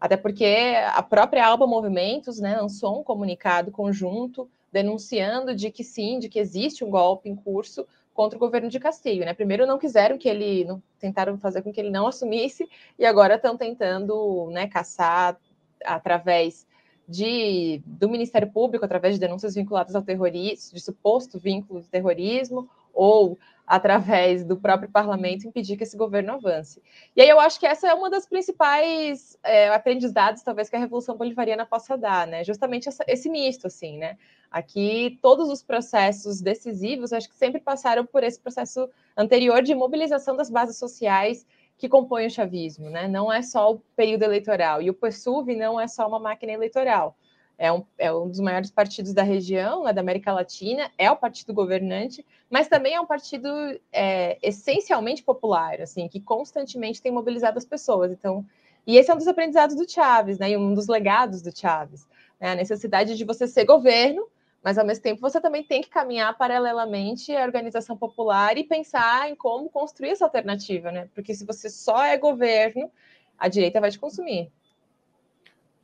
[SPEAKER 4] Até porque a própria Alba Movimentos né, lançou um comunicado conjunto denunciando de que sim, de que existe um golpe em curso contra o governo de Castilho, né? Primeiro não quiseram que ele, não, tentaram fazer com que ele não assumisse e agora estão tentando, né, caçar através de, do Ministério Público, através de denúncias vinculadas ao terrorismo, de suposto vínculo de terrorismo, ou através do próprio parlamento, impedir que esse governo avance. E aí eu acho que essa é uma das principais é, aprendizados, talvez, que a Revolução Bolivariana possa dar, né? Justamente essa, esse misto, assim, né? Aqui, todos os processos decisivos, acho que sempre passaram por esse processo anterior de mobilização das bases sociais que compõem o chavismo, né? Não é só o período eleitoral. E o PSUV não é só uma máquina eleitoral. É um, é um dos maiores partidos da região, é da América Latina, é o partido governante, mas também é um partido é, essencialmente popular, assim, que constantemente tem mobilizado as pessoas. Então, e esse é um dos aprendizados do Chaves, né? E um dos legados do Chaves, né? a necessidade de você ser governo, mas ao mesmo tempo você também tem que caminhar paralelamente à organização popular e pensar em como construir essa alternativa, né? Porque se você só é governo, a direita vai te consumir.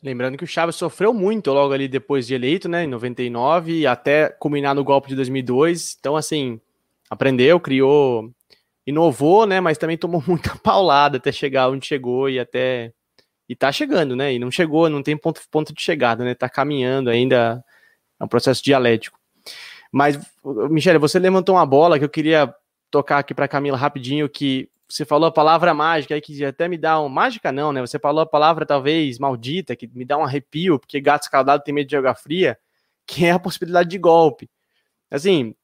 [SPEAKER 1] Lembrando que o Chaves sofreu muito logo ali depois de eleito, né, em 99, até culminar no golpe de 2002. Então, assim, aprendeu, criou, inovou, né, mas também tomou muita paulada até chegar onde chegou e até e tá chegando, né? E não chegou, não tem ponto, ponto de chegada, né? Tá caminhando ainda é um processo dialético. Mas, Michele, você levantou uma bola que eu queria tocar aqui para Camila rapidinho, que você falou a palavra mágica aí que até me dá um mágica não, né? Você falou a palavra talvez maldita que me dá um arrepio, porque gato escaldado tem medo de água fria, que é a possibilidade de golpe. Assim,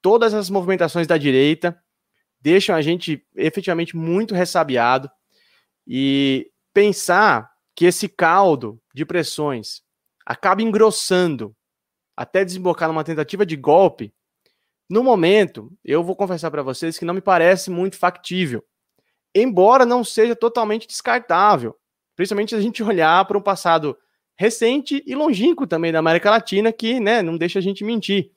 [SPEAKER 1] todas as movimentações da direita deixam a gente efetivamente muito ressabiado e pensar que esse caldo de pressões acaba engrossando até desembocar numa tentativa de golpe, no momento, eu vou confessar para vocês que não me parece muito factível, embora não seja totalmente descartável, principalmente se a gente olhar para um passado recente e longínquo também da América Latina, que né, não deixa a gente mentir.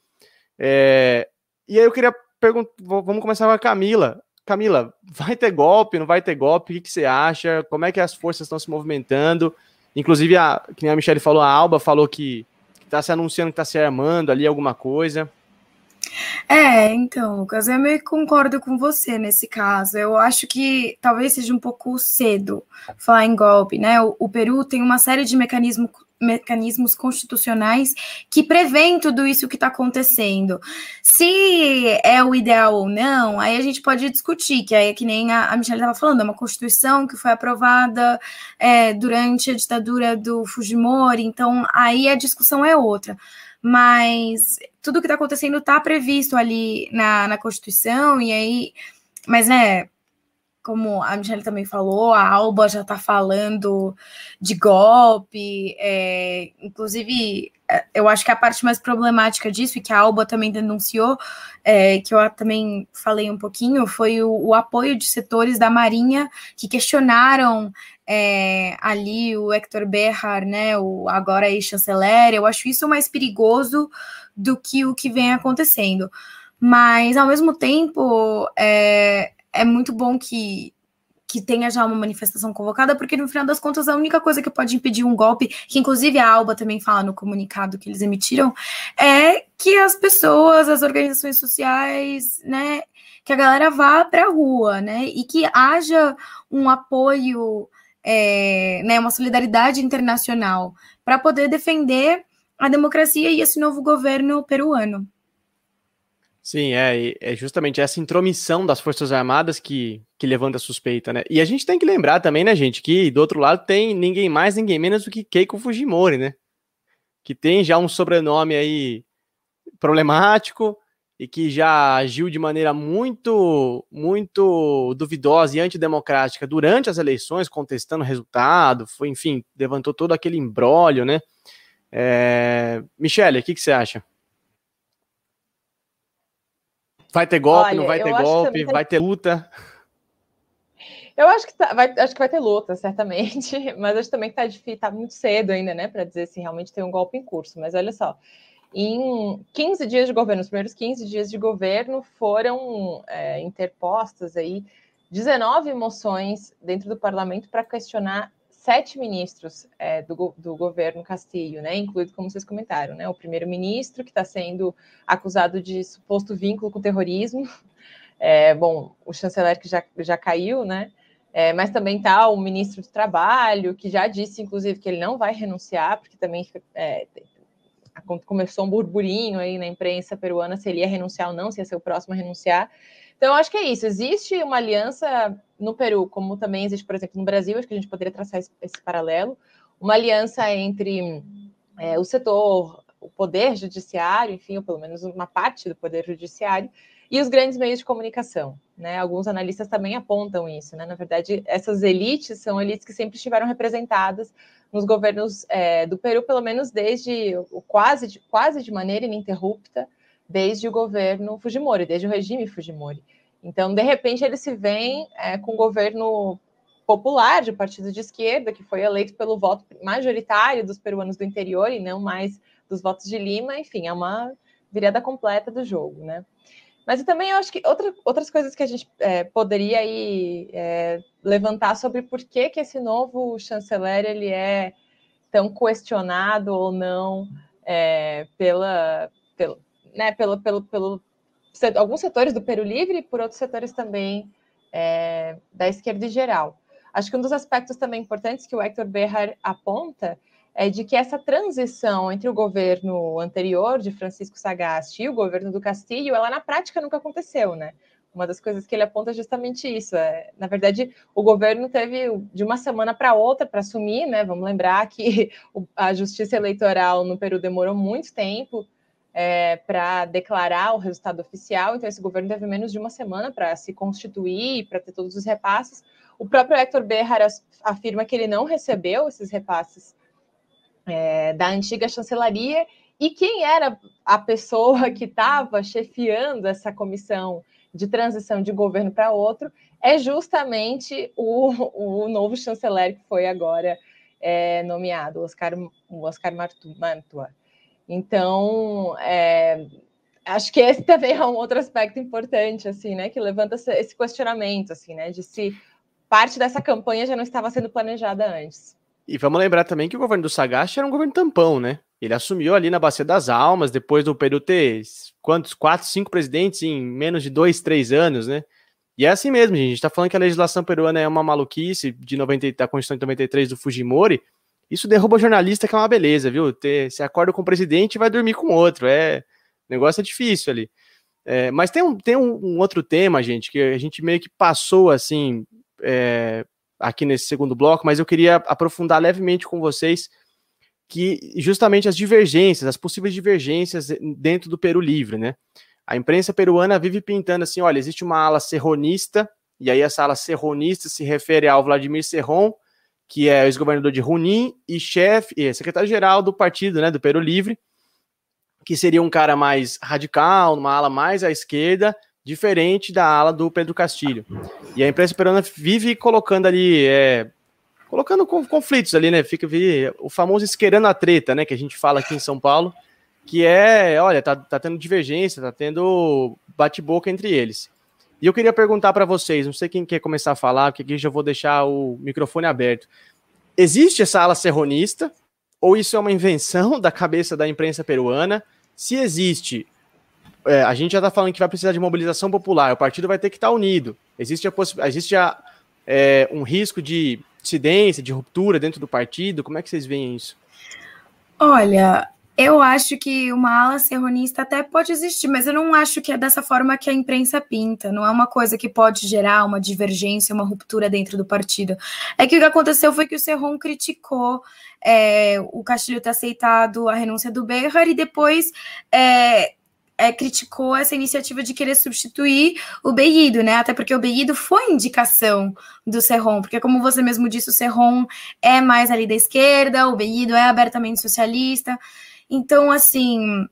[SPEAKER 1] É... E aí eu queria perguntar, vamos começar com a Camila. Camila, vai ter golpe, não vai ter golpe? O que, que você acha? Como é que as forças estão se movimentando? Inclusive, a, que a Michelle falou, a Alba falou que Tá se anunciando que tá se armando ali alguma coisa.
[SPEAKER 3] É, então, Lucas, eu meio que concordo com você nesse caso. Eu acho que talvez seja um pouco cedo falar em golpe, né? O, o Peru tem uma série de mecanismos mecanismos constitucionais que prevêem tudo isso que está acontecendo. Se é o ideal ou não, aí a gente pode discutir, que aí é que nem a, a Michelle estava falando, é uma Constituição que foi aprovada é, durante a ditadura do Fujimori, então aí a discussão é outra. Mas tudo que está acontecendo está previsto ali na, na Constituição, e aí. Mas, né, como a Michelle também falou, a Alba já está falando de golpe, é, inclusive é, eu acho que a parte mais problemática disso, e que a Alba também denunciou, é, que eu também falei um pouquinho, foi o, o apoio de setores da Marinha que questionaram é, ali o Hector Berrar, né, o agora ex-chanceler, eu acho isso mais perigoso do que o que vem acontecendo. Mas, ao mesmo tempo, é, é muito bom que, que tenha já uma manifestação convocada, porque no final das contas a única coisa que pode impedir um golpe, que inclusive a Alba também fala no comunicado que eles emitiram, é que as pessoas, as organizações sociais, né, que a galera vá para a rua, né, e que haja um apoio, é, né, uma solidariedade internacional para poder defender a democracia e esse novo governo peruano.
[SPEAKER 1] Sim, é, é justamente essa intromissão das Forças Armadas que, que levanta a suspeita, né? E a gente tem que lembrar também, né, gente, que do outro lado tem ninguém mais, ninguém menos do que Keiko Fujimori, né? Que tem já um sobrenome aí problemático e que já agiu de maneira muito, muito duvidosa e antidemocrática durante as eleições, contestando o resultado, foi, enfim, levantou todo aquele embrólio, né? É... Michele, o que, que você acha? Vai ter golpe, Olha, não vai ter golpe, vai ter luta?
[SPEAKER 4] Eu acho que, tá, vai, acho que vai ter luta, certamente, mas acho também que tá, difícil, tá muito cedo ainda, né, para dizer se realmente tem um golpe em curso. Mas olha só, em 15 dias de governo, os primeiros 15 dias de governo foram é, interpostas aí 19 moções dentro do parlamento para questionar sete ministros é, do, do, governo Castilho, né, incluído, como vocês comentaram, né, o primeiro-ministro, que está sendo acusado de suposto vínculo com o terrorismo, é, bom, o chanceler que já, já caiu, né, é, mas também está o ministro do Trabalho, que já disse, inclusive, que ele não vai renunciar, porque também é, começou um burburinho aí na imprensa peruana se ele ia renunciar ou não, se ia ser o próximo a renunciar. Então, acho que é isso. Existe uma aliança no Peru, como também existe, por exemplo, no Brasil, acho que a gente poderia traçar esse, esse paralelo, uma aliança entre é, o setor, o poder judiciário, enfim, ou pelo menos uma parte do poder judiciário, e os grandes meios de comunicação. Né? Alguns analistas também apontam isso. Né? Na verdade, essas elites são elites que sempre estiveram representadas nos governos é, do Peru, pelo menos desde quase, quase de maneira ininterrupta, desde o governo Fujimori, desde o regime Fujimori. Então, de repente, ele se vem é, com um governo popular de partido de esquerda, que foi eleito pelo voto majoritário dos peruanos do interior e não mais dos votos de Lima. Enfim, é uma virada completa do jogo, né? Mas eu também acho que outra, outras coisas que a gente é, poderia aí, é, levantar sobre por que, que esse novo chanceler ele é tão questionado ou não é, pela, pela, né, pelo, pelo, pelo alguns setores do Peru Livre e por outros setores também é, da esquerda em geral. Acho que um dos aspectos também importantes que o Hector Berrar aponta é de que essa transição entre o governo anterior de Francisco Sagasti e o governo do Castilho, ela na prática nunca aconteceu, né? Uma das coisas que ele aponta é justamente isso. É, na verdade, o governo teve de uma semana para outra para assumir, né? Vamos lembrar que a justiça eleitoral no Peru demorou muito tempo é, para declarar o resultado oficial, então esse governo teve menos de uma semana para se constituir, para ter todos os repasses. O próprio Hector Berrar afirma que ele não recebeu esses repasses é, da antiga chancelaria, e quem era a pessoa que estava chefiando essa comissão de transição de governo para outro é justamente o, o novo chanceler que foi agora é, nomeado, Oscar, Oscar Mantua. Então, é, acho que esse também é um outro aspecto importante, assim, né, que levanta esse questionamento, assim, né, de se parte dessa campanha já não estava sendo planejada antes.
[SPEAKER 1] E vamos lembrar também que o governo do Sagasti era um governo tampão, né? Ele assumiu ali na Bacia das Almas, depois do período ter quantos? Quatro, cinco presidentes em menos de dois, três anos, né? E é assim mesmo, gente. A gente tá falando que a legislação peruana é uma maluquice de 90, da Constituição de 93 do Fujimori, isso derruba jornalista, que é uma beleza, viu? Ter, você acorda com o presidente e vai dormir com outro. É, o negócio é difícil ali. É, mas tem, um, tem um, um, outro tema, gente, que a gente meio que passou assim é, aqui nesse segundo bloco, mas eu queria aprofundar levemente com vocês que justamente as divergências, as possíveis divergências dentro do Peru Livre, né? A imprensa peruana vive pintando assim: olha, existe uma ala serronista, e aí essa ala serronista se refere ao Vladimir Serron, que é ex-governador de Junín e chefe, e secretário-geral do partido, né, do Peru Livre, que seria um cara mais radical, uma ala mais à esquerda, diferente da ala do Pedro Castilho. E a imprensa peruana vive colocando ali, é, colocando conflitos ali, né, fica o famoso esquerando a treta, né, que a gente fala aqui em São Paulo, que é, olha, tá, tá tendo divergência, tá tendo bate-boca entre eles. E eu queria perguntar para vocês, não sei quem quer começar a falar, porque aqui já vou deixar o microfone aberto. Existe essa ala serronista? Ou isso é uma invenção da cabeça da imprensa peruana? se existe, é, a gente já está falando que vai precisar de mobilização popular, o partido vai ter que estar tá unido. Existe, a existe a, é, um risco de dissidência, de ruptura dentro do partido? Como é que vocês veem isso?
[SPEAKER 3] Olha, eu acho que uma ala serronista até pode existir, mas eu não acho que é dessa forma que a imprensa pinta. Não é uma coisa que pode gerar uma divergência, uma ruptura dentro do partido. É que o que aconteceu foi que o Serron criticou é, o Castilho ter aceitado a renúncia do Berrar e depois é, é, criticou essa iniciativa de querer substituir o Beído, né? Até porque o Beído foi indicação do Serron, porque como você mesmo disse, o Serron é mais ali da esquerda, o Beído é abertamente socialista. Então, assim,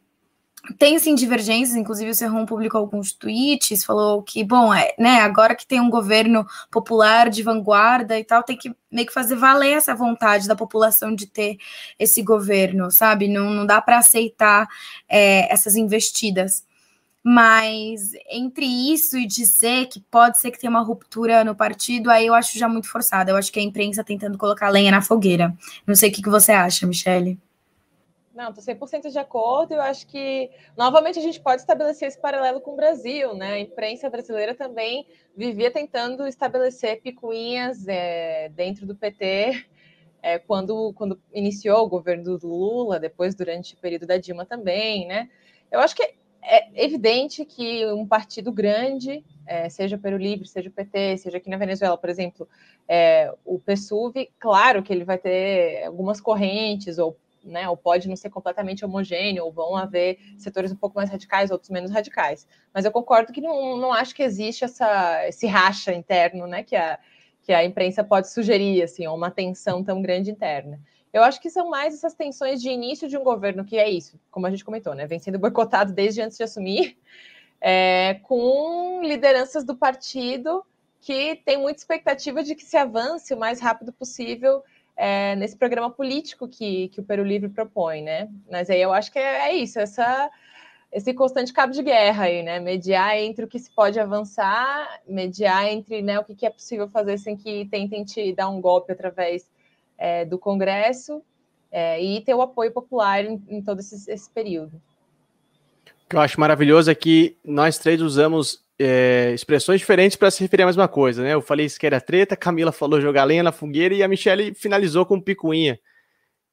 [SPEAKER 3] tem sim divergências, inclusive o Serron publicou alguns tweets, falou que, bom, é, né, agora que tem um governo popular de vanguarda e tal, tem que meio que fazer valer essa vontade da população de ter esse governo, sabe? Não, não dá para aceitar é, essas investidas. Mas entre isso e dizer que pode ser que tenha uma ruptura no partido, aí eu acho já muito forçado. Eu acho que a imprensa tentando colocar lenha na fogueira. Não sei o que, que você acha, Michele.
[SPEAKER 4] Não, estou 100% de acordo. Eu acho que, novamente, a gente pode estabelecer esse paralelo com o Brasil, né? A imprensa brasileira também vivia tentando estabelecer picuinhas é, dentro do PT, é, quando, quando iniciou o governo do Lula, depois durante o período da Dilma também, né? Eu acho que é evidente que um partido grande, é, seja o Peru Livre, seja o PT, seja aqui na Venezuela, por exemplo, é, o PSUV, claro que ele vai ter algumas correntes ou né? Ou pode não ser completamente homogêneo, ou vão haver setores um pouco mais radicais, outros menos radicais. Mas eu concordo que não, não acho que existe essa, esse racha interno, né? Que a, que a imprensa pode sugerir, assim, ou uma tensão tão grande interna. Eu acho que são mais essas tensões de início de um governo, que é isso, como a gente comentou, né? Vem sendo boicotado desde antes de assumir, é, com lideranças do partido que tem muita expectativa de que se avance o mais rápido possível é, nesse programa político que, que o Peru Livre propõe, né? Mas aí eu acho que é, é isso, essa, esse constante cabo de guerra aí, né? Mediar entre o que se pode avançar, mediar entre né, o que, que é possível fazer sem que tentem te dar um golpe através é, do Congresso é, e ter o apoio popular em, em todo esse, esse período.
[SPEAKER 1] O que eu acho maravilhoso é que nós três usamos é, expressões diferentes para se referir à mesma coisa, né? Eu falei isso que era treta, Camila falou jogar lenha na fogueira e a Michelle finalizou com picuinha.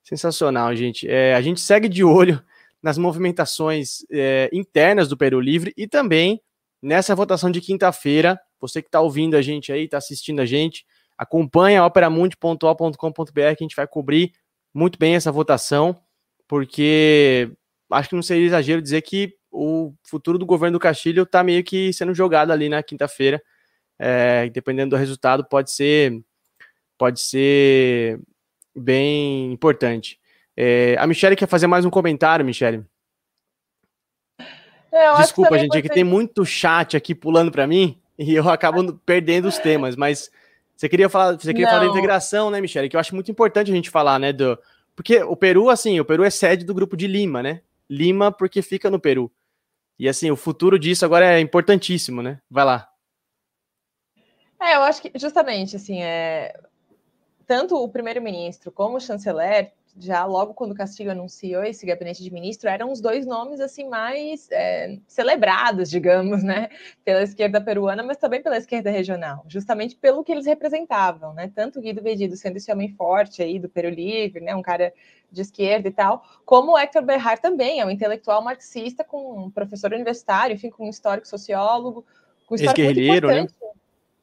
[SPEAKER 1] Sensacional, gente. É, a gente segue de olho nas movimentações é, internas do Peru Livre e também nessa votação de quinta-feira. Você que está ouvindo a gente aí, está assistindo a gente, acompanha operamundi.com.br que a gente vai cobrir muito bem essa votação, porque acho que não seria exagero dizer que o futuro do governo do Castilho está meio que sendo jogado ali na quinta-feira. É, dependendo do resultado, pode ser, pode ser bem importante. É, a Michelle quer fazer mais um comentário, Michelle. É, Desculpa, gente, é que tem muito chat aqui pulando para mim e eu acabo perdendo os temas, mas você queria falar, você queria Não. falar da integração, né, Michelle? Que eu acho muito importante a gente falar, né, do porque o Peru, assim, o Peru é sede do grupo de Lima, né? Lima porque fica no Peru. E assim, o futuro disso agora é importantíssimo, né? Vai lá.
[SPEAKER 4] É, eu acho que justamente assim, é tanto o primeiro-ministro como o chanceler já logo quando o Castilho anunciou esse gabinete de ministro, eram os dois nomes assim mais é, celebrados, digamos, né, pela esquerda peruana, mas também pela esquerda regional, justamente pelo que eles representavam, né, tanto Guido Vedido sendo esse homem forte aí do Peru Livre, né, um cara de esquerda e tal, como o Hector Berrar também, é um intelectual marxista com um professor universitário, enfim, com um histórico sociólogo, com um histórico
[SPEAKER 1] Ex-guerrilheiro, né?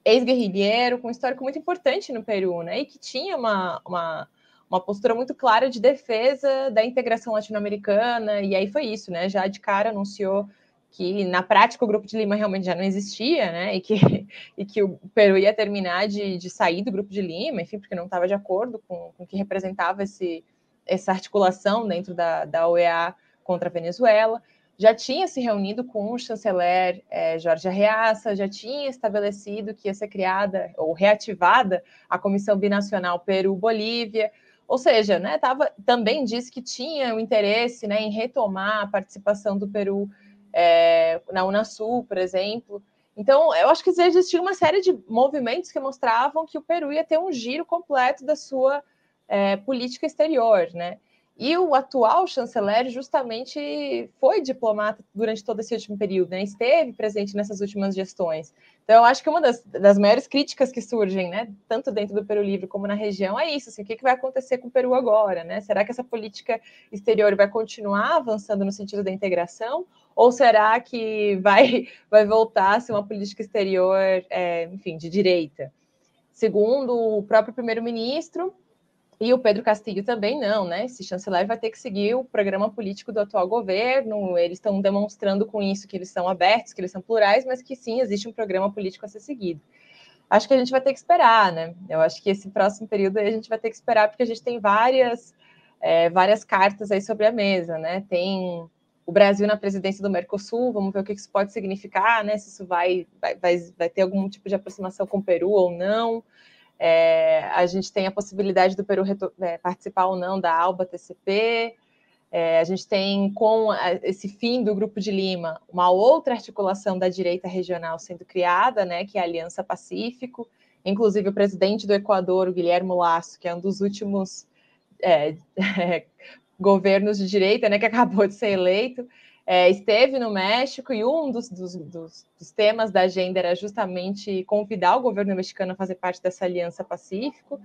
[SPEAKER 4] Ex-guerrilheiro, com um histórico muito importante no Peru, né? E que tinha uma, uma uma postura muito clara de defesa da integração latino-americana, e aí foi isso, né? Já de cara anunciou que na prática o Grupo de Lima realmente já não existia, né? E que, e que o Peru ia terminar de, de sair do Grupo de Lima, enfim, porque não estava de acordo com, com o que representava esse, essa articulação dentro da, da OEA contra a Venezuela. Já tinha se reunido com o chanceler é, Jorge Arreaça, já tinha estabelecido que ia ser criada ou reativada a Comissão Binacional Peru-Bolívia, ou seja, né, tava, também disse que tinha o interesse né, em retomar a participação do Peru é, na Unasul, por exemplo. Então, eu acho que existia uma série de movimentos que mostravam que o Peru ia ter um giro completo da sua é, política exterior, né? E o atual chanceler justamente foi diplomata durante todo esse último período, né? esteve presente nessas últimas gestões. Então, acho que uma das, das maiores críticas que surgem, né, tanto dentro do Peru Livre como na região, é isso: assim, o que, que vai acontecer com o Peru agora? Né? Será que essa política exterior vai continuar avançando no sentido da integração? Ou será que vai, vai voltar a ser uma política exterior, é, enfim, de direita? Segundo o próprio primeiro-ministro, e o Pedro Castilho também não, né? Esse chanceler vai ter que seguir o programa político do atual governo. Eles estão demonstrando com isso que eles são abertos, que eles são plurais, mas que sim, existe um programa político a ser seguido. Acho que a gente vai ter que esperar, né? Eu acho que esse próximo período a gente vai ter que esperar, porque a gente tem várias, é, várias cartas aí sobre a mesa, né? Tem o Brasil na presidência do Mercosul, vamos ver o que isso pode significar, né? Se isso vai, vai, vai, vai ter algum tipo de aproximação com o Peru ou não. É, a gente tem a possibilidade do Peru é, participar ou não da ALBA TCP. É, a gente tem, com esse fim do Grupo de Lima, uma outra articulação da direita regional sendo criada, né, que é a Aliança Pacífico. Inclusive, o presidente do Equador, o Guilherme Lasso, que é um dos últimos é, governos de direita, né, que acabou de ser eleito, é, esteve no México e um dos, dos, dos, dos, temas da agenda era justamente convidar o governo mexicano a fazer parte dessa aliança Pacífico,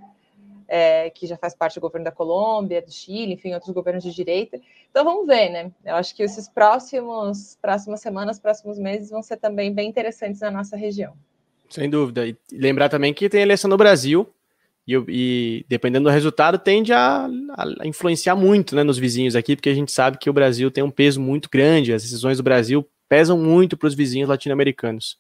[SPEAKER 4] é, que já faz parte do governo da Colômbia, do Chile, enfim, outros governos de direita. Então vamos ver, né? Eu acho que esses próximos próximas semanas, próximos meses vão ser também bem interessantes na nossa região.
[SPEAKER 1] Sem dúvida. E lembrar também que tem eleição no Brasil, e, e, dependendo do resultado, tende a, a, influenciar muito né, nos vizinhos aqui, porque a gente sabe que o Brasil tem um peso muito grande, as decisões do Brasil pesam muito para os vizinhos latino-americanos.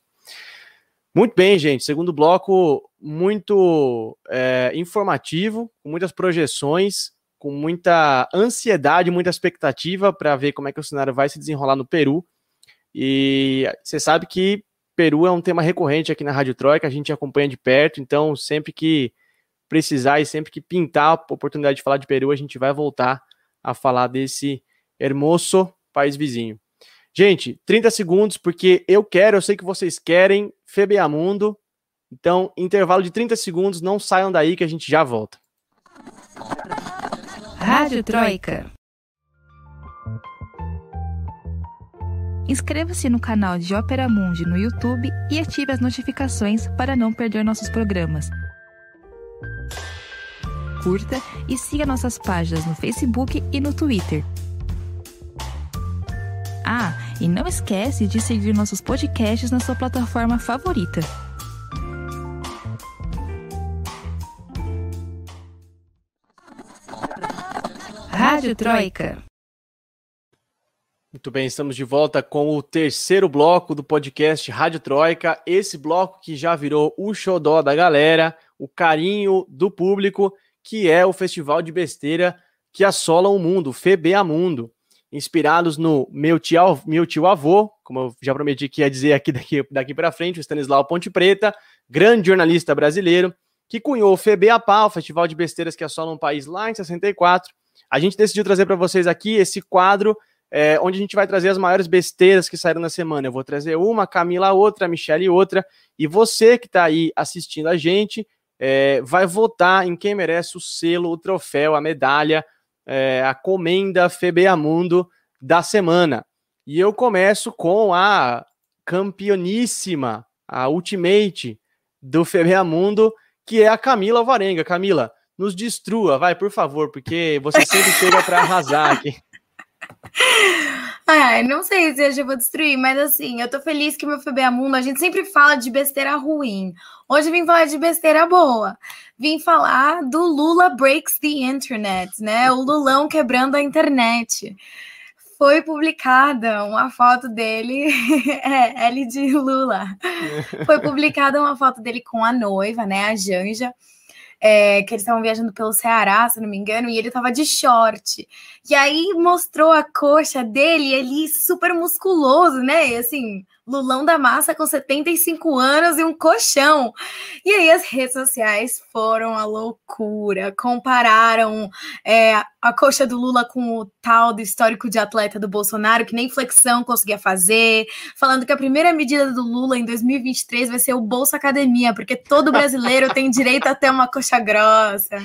[SPEAKER 1] Muito bem, gente. Segundo bloco, muito é, informativo, com muitas projeções, com muita ansiedade, muita expectativa para ver como é que o cenário vai se desenrolar no Peru. E você sabe que Peru é um tema recorrente aqui na Rádio Troika, a gente acompanha de perto, então sempre que precisar e sempre que pintar a oportunidade de falar de Peru, a gente vai voltar a falar desse hermoso país vizinho. Gente, 30 segundos, porque eu quero, eu sei que vocês querem, Febeamundo. Então, intervalo de 30 segundos, não saiam daí que a gente já volta.
[SPEAKER 2] Rádio Troika. Inscreva-se no canal de Ópera Mundi no YouTube e ative as notificações para não perder nossos programas curta e siga nossas páginas no Facebook e no Twitter. Ah, e não esquece de seguir nossos podcasts na sua plataforma favorita. Rádio Troika.
[SPEAKER 1] Muito bem, estamos de volta com o terceiro bloco do podcast Rádio Troika. Esse bloco que já virou o xodó da galera, o carinho do público que é o festival de besteira que assola o mundo, FBA Mundo, inspirados no meu tio, meu tio avô, como eu já prometi que ia dizer aqui daqui, daqui para frente, o Stanislau Ponte Preta, grande jornalista brasileiro, que cunhou o FBAPA, o Festival de Besteiras que assola um país lá em 64. A gente decidiu trazer para vocês aqui esse quadro é, onde a gente vai trazer as maiores besteiras que saíram na semana. Eu vou trazer uma, Camila outra, Michelle outra, e você que está aí assistindo a gente é, vai votar em quem merece o selo, o troféu, a medalha, é, a comenda Febeamundo da semana. E eu começo com a campeoníssima, a ultimate do Febeamundo, que é a Camila Alvarenga. Camila, nos destrua, vai, por favor, porque você sempre chega para arrasar aqui.
[SPEAKER 3] Ai, não sei se eu já vou destruir, mas assim, eu tô feliz que meu FBA Mundo, a gente sempre fala de besteira ruim. Hoje eu vim falar de besteira boa. Vim falar do Lula Breaks the Internet, né? O Lulão quebrando a internet. Foi publicada uma foto dele, é, L de Lula. Foi publicada uma foto dele com a noiva, né? A Janja é, que eles estavam viajando pelo Ceará, se não me engano, e ele tava de short. E aí mostrou a coxa dele, ele super musculoso, né? E assim, Lulão da Massa com 75 anos e um colchão. E aí as redes sociais foram a loucura, compararam é, a coxa do Lula com o tal do histórico de atleta do Bolsonaro, que nem flexão conseguia fazer, falando que a primeira medida do Lula em 2023 vai ser o Bolsa Academia, porque todo brasileiro tem direito a ter uma coxa grossa.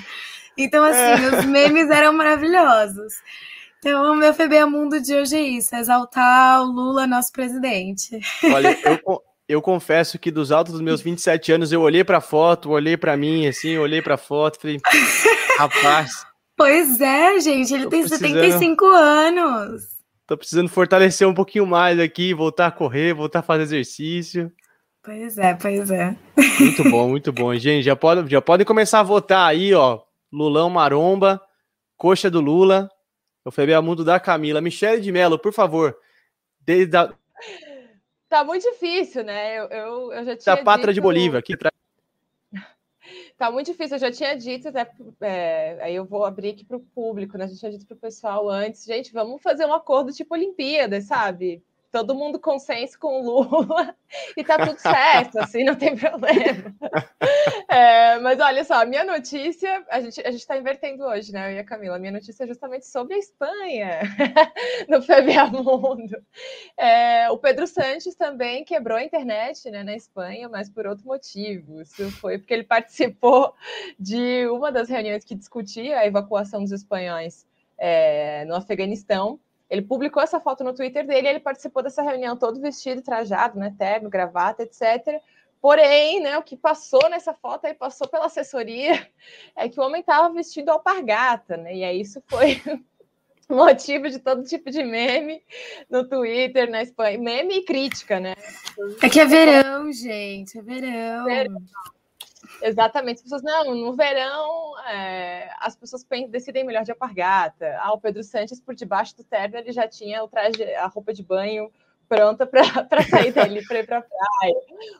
[SPEAKER 3] Então, assim, é. os memes eram maravilhosos. Então, o meu FBA Mundo de hoje é isso: exaltar o Lula, nosso presidente.
[SPEAKER 1] Olha, eu, eu confesso que dos altos dos meus 27 anos, eu olhei pra foto, olhei pra mim, assim, olhei pra foto, falei, rapaz.
[SPEAKER 3] Pois é, gente, ele tem precisando... 75 anos.
[SPEAKER 1] Tô precisando fortalecer um pouquinho mais aqui, voltar a correr, voltar a fazer exercício.
[SPEAKER 3] Pois é, pois é.
[SPEAKER 1] Muito bom, muito bom. Gente, já podem já pode começar a votar aí, ó. Lulão Maromba, Coxa do Lula, o FBA Mundo da Camila. Michele de Mello, por favor. Desde a...
[SPEAKER 4] Tá muito difícil, né? Eu, eu, eu já tinha.
[SPEAKER 1] Da Pátria dito... de Bolívia, aqui pra...
[SPEAKER 4] Tá muito difícil, eu já tinha dito, até, é, aí eu vou abrir aqui para o público, né? A gente tinha dito para o pessoal antes, gente, vamos fazer um acordo tipo Olimpíadas, sabe? Todo mundo consenso com o Lula e tá tudo certo, assim, não tem problema. É, mas olha só, a minha notícia, a gente a está invertendo hoje, né, eu e a Camila, a minha notícia é justamente sobre a Espanha, no FBA Mundo. É, o Pedro Sanches também quebrou a internet, né, na Espanha, mas por outro motivo. Isso foi porque ele participou de uma das reuniões que discutia a evacuação dos espanhóis é, no Afeganistão, ele publicou essa foto no Twitter dele, ele participou dessa reunião todo vestido, trajado, né, terno, gravata, etc. Porém, né, o que passou nessa foto aí, passou pela assessoria, é que o homem estava vestido alpargata, né? E aí isso foi motivo de todo tipo de meme no Twitter, na Espanha. Meme e crítica, né?
[SPEAKER 3] É que é verão, gente, é verão. verão.
[SPEAKER 4] Exatamente. As pessoas, não, no verão é, as pessoas decidem melhor de alpargata. Ah, o Pedro Sanches, por debaixo do terno, ele já tinha o traje, a roupa de banho pronta para sair dele para ir para a praia.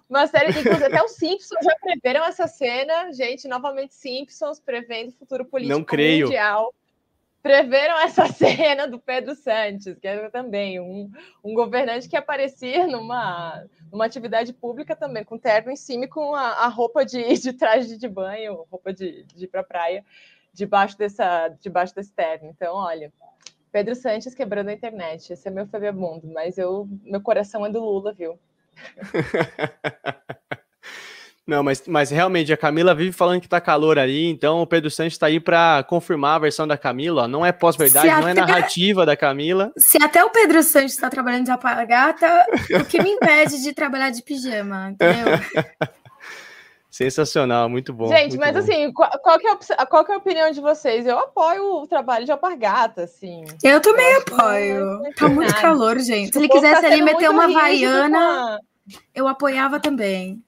[SPEAKER 4] Uma série de inclusive, até os Simpsons já preveram essa cena, gente, novamente Simpsons prevendo o futuro político
[SPEAKER 1] Não creio.
[SPEAKER 4] mundial preveram essa cena do Pedro Santos, que era também um, um governante que aparecia numa, numa atividade pública também, com terno em cima e com a, a roupa de, de traje de banho, roupa de, de ir para praia, debaixo, dessa, debaixo desse terno. Então, olha, Pedro Santos quebrando a internet. Esse é meu Mundo, mas eu, meu coração é do Lula, viu?
[SPEAKER 1] Não, mas, mas realmente a Camila vive falando que tá calor ali, então o Pedro Santos tá aí para confirmar a versão da Camila. Ó. Não é pós-verdade, não é narrativa da Camila.
[SPEAKER 3] Se até o Pedro Santos está trabalhando de apagata, o que me impede de trabalhar de pijama, entendeu?
[SPEAKER 1] Sensacional, muito bom.
[SPEAKER 4] Gente,
[SPEAKER 1] muito
[SPEAKER 4] mas
[SPEAKER 1] bom.
[SPEAKER 4] assim, qual, qual, que é, qual que é a opinião de vocês? Eu apoio o trabalho de alpargata, assim.
[SPEAKER 3] Eu também eu apoio. Tá muito calor, gente. Se ele quisesse tá ali meter uma vaiana, eu apoiava também.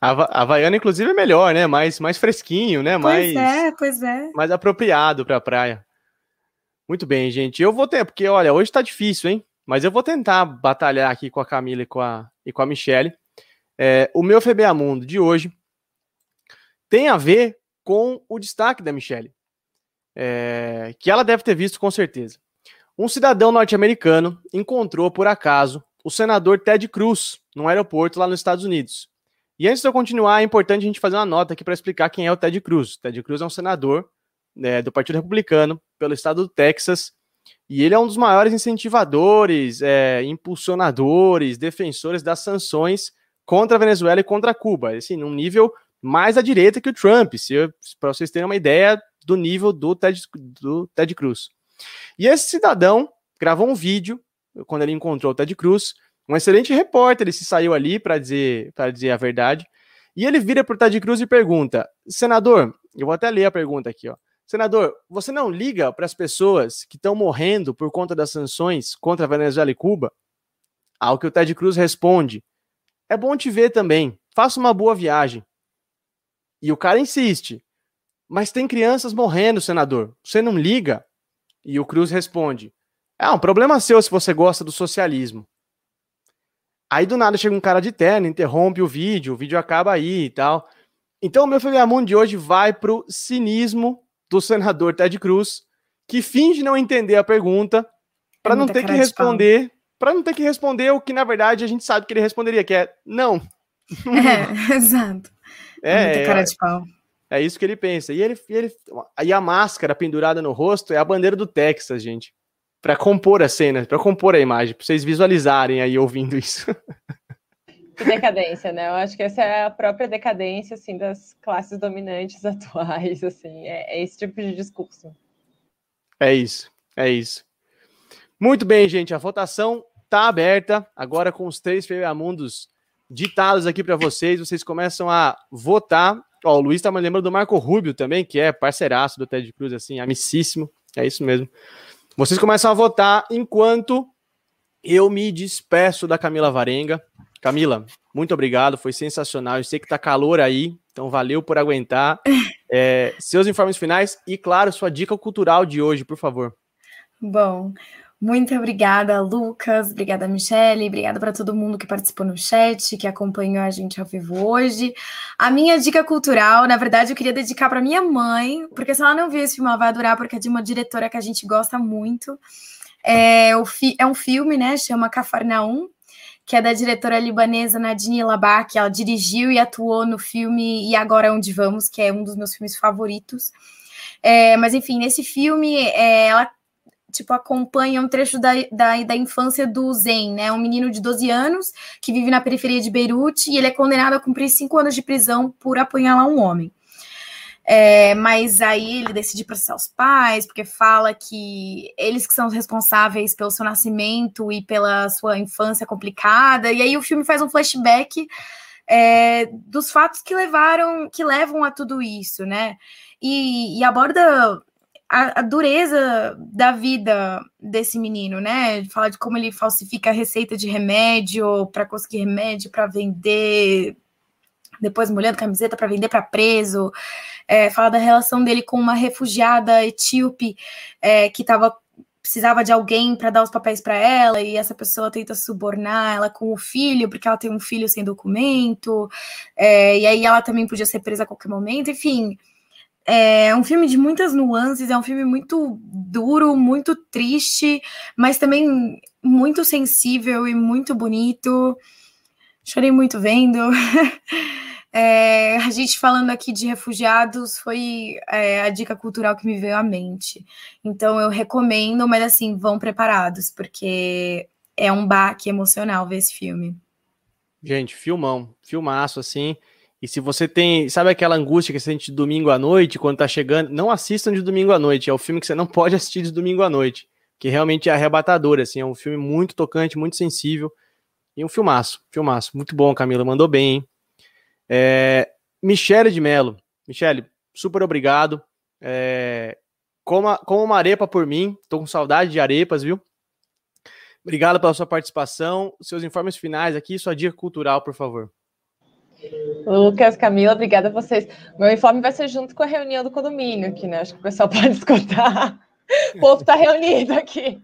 [SPEAKER 1] A Havaiana, inclusive, é melhor, né? Mais, mais fresquinho, né?
[SPEAKER 3] Mais,
[SPEAKER 1] pois
[SPEAKER 3] é, pois é.
[SPEAKER 1] Mais apropriado para a praia. Muito bem, gente. Eu vou ter, porque olha, hoje tá difícil, hein? Mas eu vou tentar batalhar aqui com a Camila e com a, e com a Michelle. É, o meu FBA Mundo de hoje tem a ver com o destaque da Michelle, é, que ela deve ter visto com certeza. Um cidadão norte-americano encontrou, por acaso, o senador Ted Cruz no aeroporto lá nos Estados Unidos. E antes de eu continuar, é importante a gente fazer uma nota aqui para explicar quem é o Ted Cruz. O Ted Cruz é um senador né, do Partido Republicano pelo estado do Texas. E ele é um dos maiores incentivadores, é, impulsionadores, defensores das sanções contra a Venezuela e contra Cuba. Assim, num nível mais à direita que o Trump, para vocês terem uma ideia do nível do Ted, do Ted Cruz. E esse cidadão gravou um vídeo quando ele encontrou o Ted Cruz, um excelente repórter, ele se saiu ali para dizer, dizer a verdade. E ele vira para o Ted Cruz e pergunta: Senador, eu vou até ler a pergunta aqui, ó. Senador, você não liga para as pessoas que estão morrendo por conta das sanções contra a Venezuela e Cuba? Ao que o Ted Cruz responde: É bom te ver também. Faça uma boa viagem. E o cara insiste: Mas tem crianças morrendo, senador. Você não liga? E o Cruz responde: É um problema seu se você gosta do socialismo. Aí do nada chega um cara de terno, interrompe o vídeo, o vídeo acaba aí e tal. Então o meu Mundo de hoje vai pro cinismo do senador Ted Cruz, que finge não entender a pergunta para não ter que responder, para não ter que responder o que na verdade a gente sabe que ele responderia, que é não.
[SPEAKER 3] É, exato. É, muita cara de pau.
[SPEAKER 1] É isso que ele pensa. E ele, ele e a máscara pendurada no rosto é a bandeira do Texas, gente para compor a cena, para compor a imagem, para vocês visualizarem aí ouvindo isso.
[SPEAKER 4] Que decadência, né? Eu acho que essa é a própria decadência, assim, das classes dominantes atuais, assim, é, é esse tipo de discurso.
[SPEAKER 1] É isso, é isso. Muito bem, gente, a votação tá aberta, agora com os três Feiamundos ditados aqui para vocês, vocês começam a votar. Ó, o Luiz tá me lembrando do Marco Rubio também, que é parceiraço do Ted Cruz, assim, amicíssimo, é isso mesmo. Vocês começam a votar enquanto eu me despeço da Camila Varenga. Camila, muito obrigado, foi sensacional. Eu sei que tá calor aí, então valeu por aguentar. É, seus informes finais e, claro, sua dica cultural de hoje, por favor.
[SPEAKER 3] Bom, muito obrigada, Lucas. Obrigada, Michele. Obrigada para todo mundo que participou no chat, que acompanhou a gente ao vivo hoje. A minha dica cultural, na verdade, eu queria dedicar para minha mãe, porque se ela não viu esse filme, ela vai adorar, porque é de uma diretora que a gente gosta muito. É, é um filme, né? Chama Cafarnaum que é da diretora libanesa Nadine Labak. Ela dirigiu e atuou no filme E Agora Onde Vamos, que é um dos meus filmes favoritos. É, mas, enfim, nesse filme, é, ela tipo, acompanha um trecho da, da, da infância do Zen, né? Um menino de 12 anos que vive na periferia de Beirute e ele é condenado a cumprir cinco anos de prisão por apunhalar um homem. É, mas aí ele decide processar os pais, porque fala que eles que são os responsáveis pelo seu nascimento e pela sua infância complicada. E aí o filme faz um flashback é, dos fatos que levaram, que levam a tudo isso, né? E, e aborda a, a, dureza da vida desse menino, né? Fala de como ele falsifica a receita de remédio para conseguir remédio para vender, depois molhando camiseta para vender para preso é, fala da relação dele com uma refugiada etíope é, que estava precisava de alguém para dar os papéis para ela e essa pessoa tenta subornar ela com o filho porque ela tem um filho sem documento é, e aí ela também podia ser presa a qualquer momento enfim é um filme de muitas nuances é um filme muito duro muito triste mas também muito sensível e muito bonito chorei muito vendo É, a gente falando aqui de refugiados foi é, a dica cultural que me veio à mente. Então eu recomendo, mas assim, vão preparados, porque é um baque emocional ver esse filme.
[SPEAKER 1] Gente, filmão, filmaço assim. E se você tem, sabe aquela angústia que você sente de domingo à noite, quando tá chegando, não assistam de domingo à noite, é o filme que você não pode assistir de domingo à noite, que realmente é arrebatador, assim, é um filme muito tocante, muito sensível, e um filmaço, filmaço, muito bom, Camila, mandou bem, hein? É, Michele de Mello. Michele, super obrigado. É, coma, uma arepa por mim. Tô com saudade de arepas, viu? Obrigado pela sua participação. Seus informes finais aqui, sua dica cultural, por favor.
[SPEAKER 4] Lucas, Camila, obrigada a vocês. Meu informe vai ser junto com a reunião do condomínio aqui, né? Acho que o pessoal pode escutar. O povo está reunido aqui.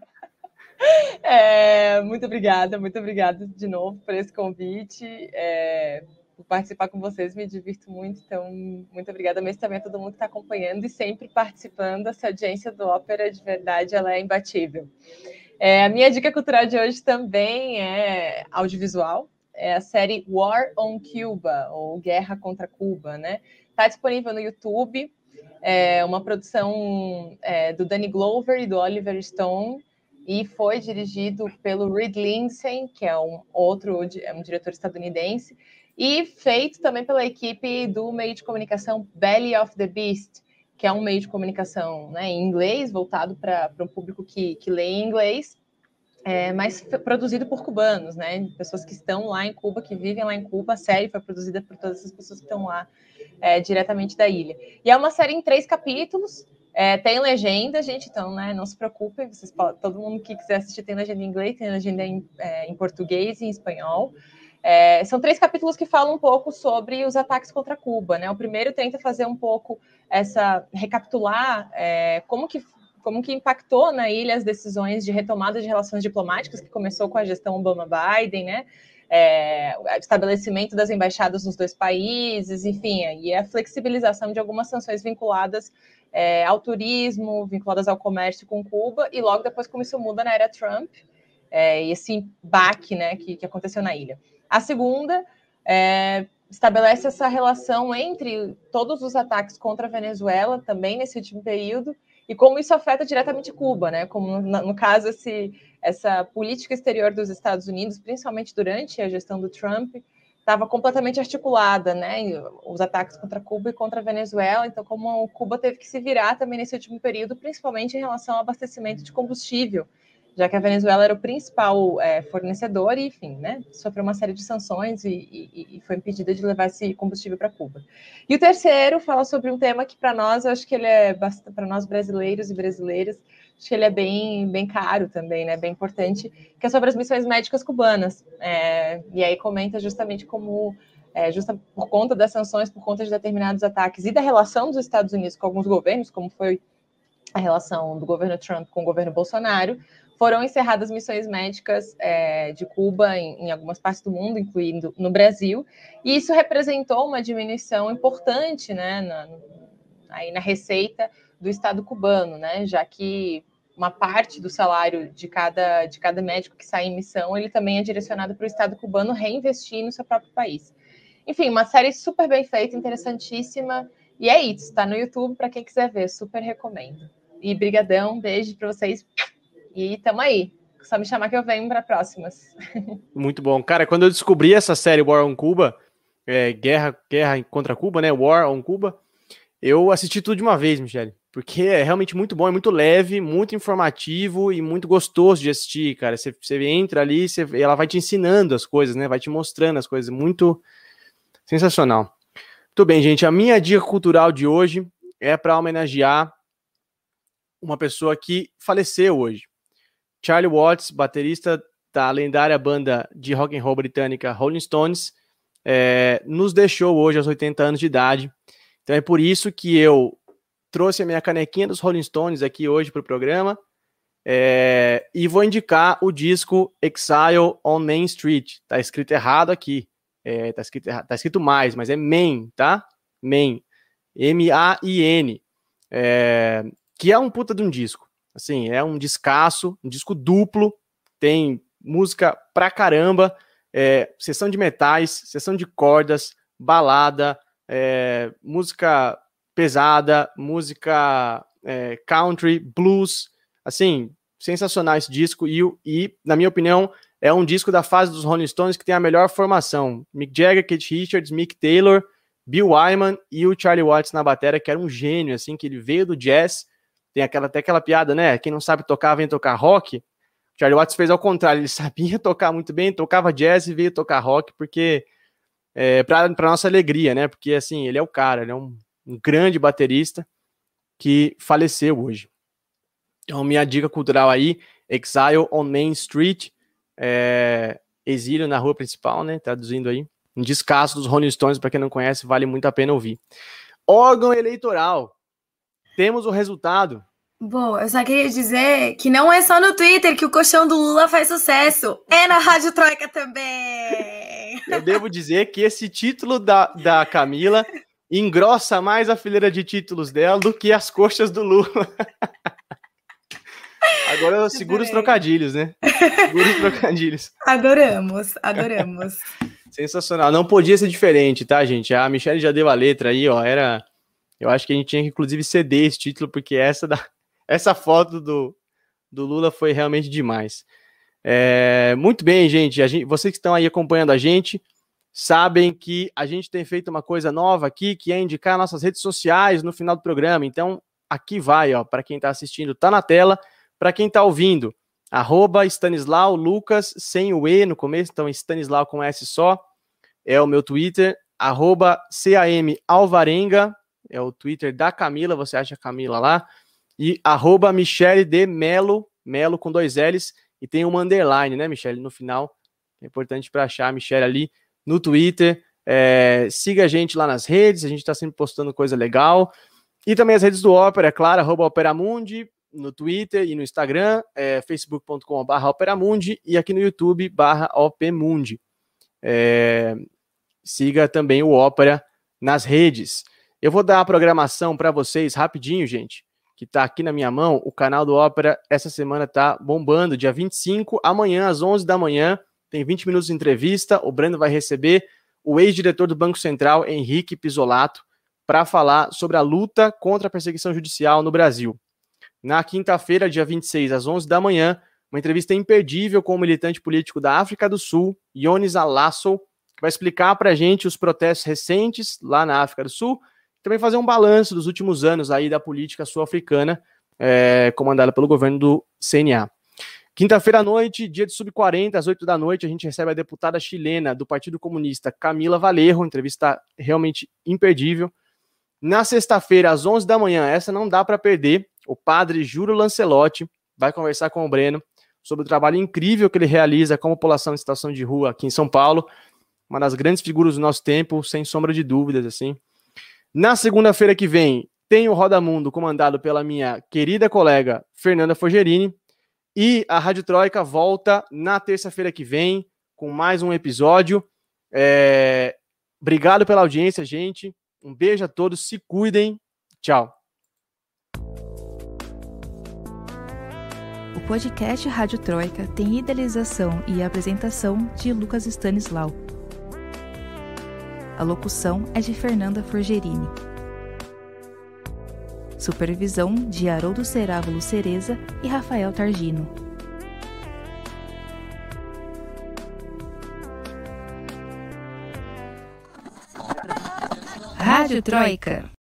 [SPEAKER 4] É, muito obrigada, muito obrigada de novo por esse convite. É, por participar com vocês, me divirto muito, então muito obrigada mesmo também a todo mundo que está acompanhando e sempre participando. Essa audiência do Ópera, de verdade, ela é imbatível. É, a minha dica cultural de hoje também é audiovisual, é a série War on Cuba, ou Guerra contra Cuba, né? Está disponível no YouTube, é uma produção é, do Danny Glover e do Oliver Stone, e foi dirigido pelo Reed Lindsay, que é um outro é um diretor estadunidense, e feito também pela equipe do meio de comunicação Belly of the Beast, que é um meio de comunicação né, em inglês, voltado para um público que, que lê em inglês, é, mas produzido por cubanos, né? Pessoas que estão lá em Cuba, que vivem lá em Cuba. A série foi produzida por todas essas pessoas que estão lá é, diretamente da ilha. E é uma série em três capítulos. É, tem legenda, gente, então né, não se preocupem. Vocês podem, todo mundo que quiser assistir tem legenda em inglês, tem legenda em, é, em português e em espanhol. É, são três capítulos que falam um pouco sobre os ataques contra Cuba. Né? O primeiro tenta fazer um pouco essa recapitular é, como que como que impactou na ilha as decisões de retomada de relações diplomáticas que começou com a gestão Obama-Biden, né? É, estabelecimento das embaixadas nos dois países, enfim, e a flexibilização de algumas sanções vinculadas é, ao turismo, vinculadas ao comércio com Cuba, e logo depois como isso muda na era Trump, é, esse baque né, que, que aconteceu na ilha. A segunda é, estabelece essa relação entre todos os ataques contra a Venezuela, também nesse último período, e como isso afeta diretamente Cuba, né? Como no, no caso esse, essa política exterior dos Estados Unidos, principalmente durante a gestão do Trump, estava completamente articulada, né? Os ataques contra Cuba e contra a Venezuela. Então, como Cuba teve que se virar também nesse último período, principalmente em relação ao abastecimento de combustível, já que a Venezuela era o principal é, fornecedor e, enfim, né? Sofreu uma série de sanções e, e, e foi impedida de levar esse combustível para Cuba. E o terceiro fala sobre um tema que para nós, eu acho que ele é para nós brasileiros e brasileiras acho que ele é bem, bem caro também, né? Bem importante, que é sobre as missões médicas cubanas. É, e aí comenta justamente como, é, justa por conta das sanções, por conta de determinados ataques e da relação dos Estados Unidos com alguns governos, como foi a relação do governo Trump com o governo Bolsonaro, foram encerradas missões médicas é, de Cuba em, em, algumas partes do mundo, incluindo no Brasil, e isso representou uma diminuição importante, né, na, aí na receita do Estado cubano, né? Já que uma parte do salário de cada, de cada médico que sai em missão, ele também é direcionado para o Estado cubano reinvestir no seu próprio país. Enfim, uma série super bem feita, interessantíssima. E é isso, está no YouTube para quem quiser ver, super recomendo. E brigadão, beijo para vocês. E tamo aí. Só me chamar que eu venho para próximas.
[SPEAKER 1] Muito bom. Cara, quando eu descobri essa série War on Cuba, é, Guerra, Guerra contra Cuba, né? War on Cuba, eu assisti tudo de uma vez, Michele porque é realmente muito bom, é muito leve, muito informativo e muito gostoso de assistir, cara. Você, entra ali você, ela vai te ensinando as coisas, né? Vai te mostrando as coisas, muito sensacional. Muito bem, gente. A minha dica cultural de hoje é para homenagear uma pessoa que faleceu hoje. Charlie Watts, baterista da lendária banda de rock and roll britânica Rolling Stones, é, nos deixou hoje aos 80 anos de idade. Então é por isso que eu trouxe a minha canequinha dos Rolling Stones aqui hoje para o programa. É, e vou indicar o disco Exile on Main Street. Tá escrito errado aqui. É, tá, escrito, tá escrito mais, mas é Main, tá? Main. M-A-I-N. É, que é um puta de um disco. Assim, é um descasso, um disco duplo. Tem música pra caramba. É, sessão de metais, sessão de cordas, balada, é, música pesada, música é, country, blues, assim, sensacional esse disco e, e, na minha opinião, é um disco da fase dos Rolling Stones que tem a melhor formação. Mick Jagger, Keith Richards, Mick Taylor, Bill Wyman e o Charlie Watts na bateria, que era um gênio, assim, que ele veio do jazz, tem aquela, até aquela piada, né, quem não sabe tocar vem tocar rock, Charlie Watts fez ao contrário, ele sabia tocar muito bem, tocava jazz e veio tocar rock, porque é, para nossa alegria, né, porque assim, ele é o cara, ele é um um grande baterista que faleceu hoje. Então, minha dica cultural aí, Exile on Main Street, é, exílio na rua principal, né? Traduzindo aí. Um descasso dos Rolling Stones, para quem não conhece, vale muito a pena ouvir. Órgão eleitoral. Temos o resultado.
[SPEAKER 3] Bom, eu só queria dizer que não é só no Twitter que o colchão do Lula faz sucesso, é na Rádio Troika também.
[SPEAKER 1] Eu devo dizer que esse título da, da Camila engrossa mais a fileira de títulos dela do que as coxas do Lula. Agora eu seguro os trocadilhos, né? Seguro os trocadilhos.
[SPEAKER 3] Adoramos, adoramos.
[SPEAKER 1] Sensacional. Não podia ser diferente, tá, gente? A Michelle já deu a letra aí, ó. Era. Eu acho que a gente tinha que, inclusive, ceder esse título, porque essa, da... essa foto do, do Lula foi realmente demais. É... Muito bem, gente. Gente. Vocês que estão aí acompanhando a gente, sabem que a gente tem feito uma coisa nova aqui, que é indicar nossas redes sociais no final do programa. Então, aqui vai, ó, para quem está assistindo, tá na tela. Para quem está ouvindo, arroba Stanislau Lucas, sem o E no começo, então Stanislau com S só, é o meu Twitter, arroba CAM Alvarenga, é o Twitter da Camila, você acha a Camila lá, e arroba Michele de Melo, Melo com dois L's, e tem uma underline, né, Michele, no final, é importante para achar a Michele ali, no Twitter. É, siga a gente lá nas redes, a gente está sempre postando coisa legal. E também as redes do Opera, é claro, arroba Operamundi, no Twitter e no Instagram, é, facebook.com.br Operamundi e aqui no YouTube, barra Opmundi. É, siga também o Opera nas redes. Eu vou dar a programação para vocês rapidinho, gente, que está aqui na minha mão. O canal do Opera essa semana está bombando, dia 25, amanhã às 11 da manhã, tem 20 minutos de entrevista. O Breno vai receber o ex-diretor do Banco Central, Henrique Pisolato, para falar sobre a luta contra a perseguição judicial no Brasil. Na quinta-feira, dia 26, às 11 da manhã, uma entrevista imperdível com o militante político da África do Sul, Yonis Alasso, que vai explicar para a gente os protestos recentes lá na África do Sul, também fazer um balanço dos últimos anos aí da política sul-africana, é, comandada pelo governo do CNA. Quinta-feira à noite, dia de sub-40, às 8 da noite, a gente recebe a deputada chilena do Partido Comunista, Camila Valerro, entrevista realmente imperdível. Na sexta-feira, às 11 da manhã, essa não dá para perder, o padre Júlio Lancelotti vai conversar com o Breno sobre o trabalho incrível que ele realiza com a população em situação de rua aqui em São Paulo, uma das grandes figuras do nosso tempo, sem sombra de dúvidas, assim. Na segunda-feira que vem, tem o Roda Mundo comandado pela minha querida colega Fernanda Fogerini, e a Rádio Troika volta na terça-feira que vem com mais um episódio. É... Obrigado pela audiência, gente. Um beijo a todos, se cuidem. Tchau.
[SPEAKER 2] O podcast Rádio Troika tem idealização e apresentação de Lucas Stanislau. A locução é de Fernanda Forgerini. Supervisão de Haroldo Cerávulo Cereza e Rafael Targino. Rádio Troika.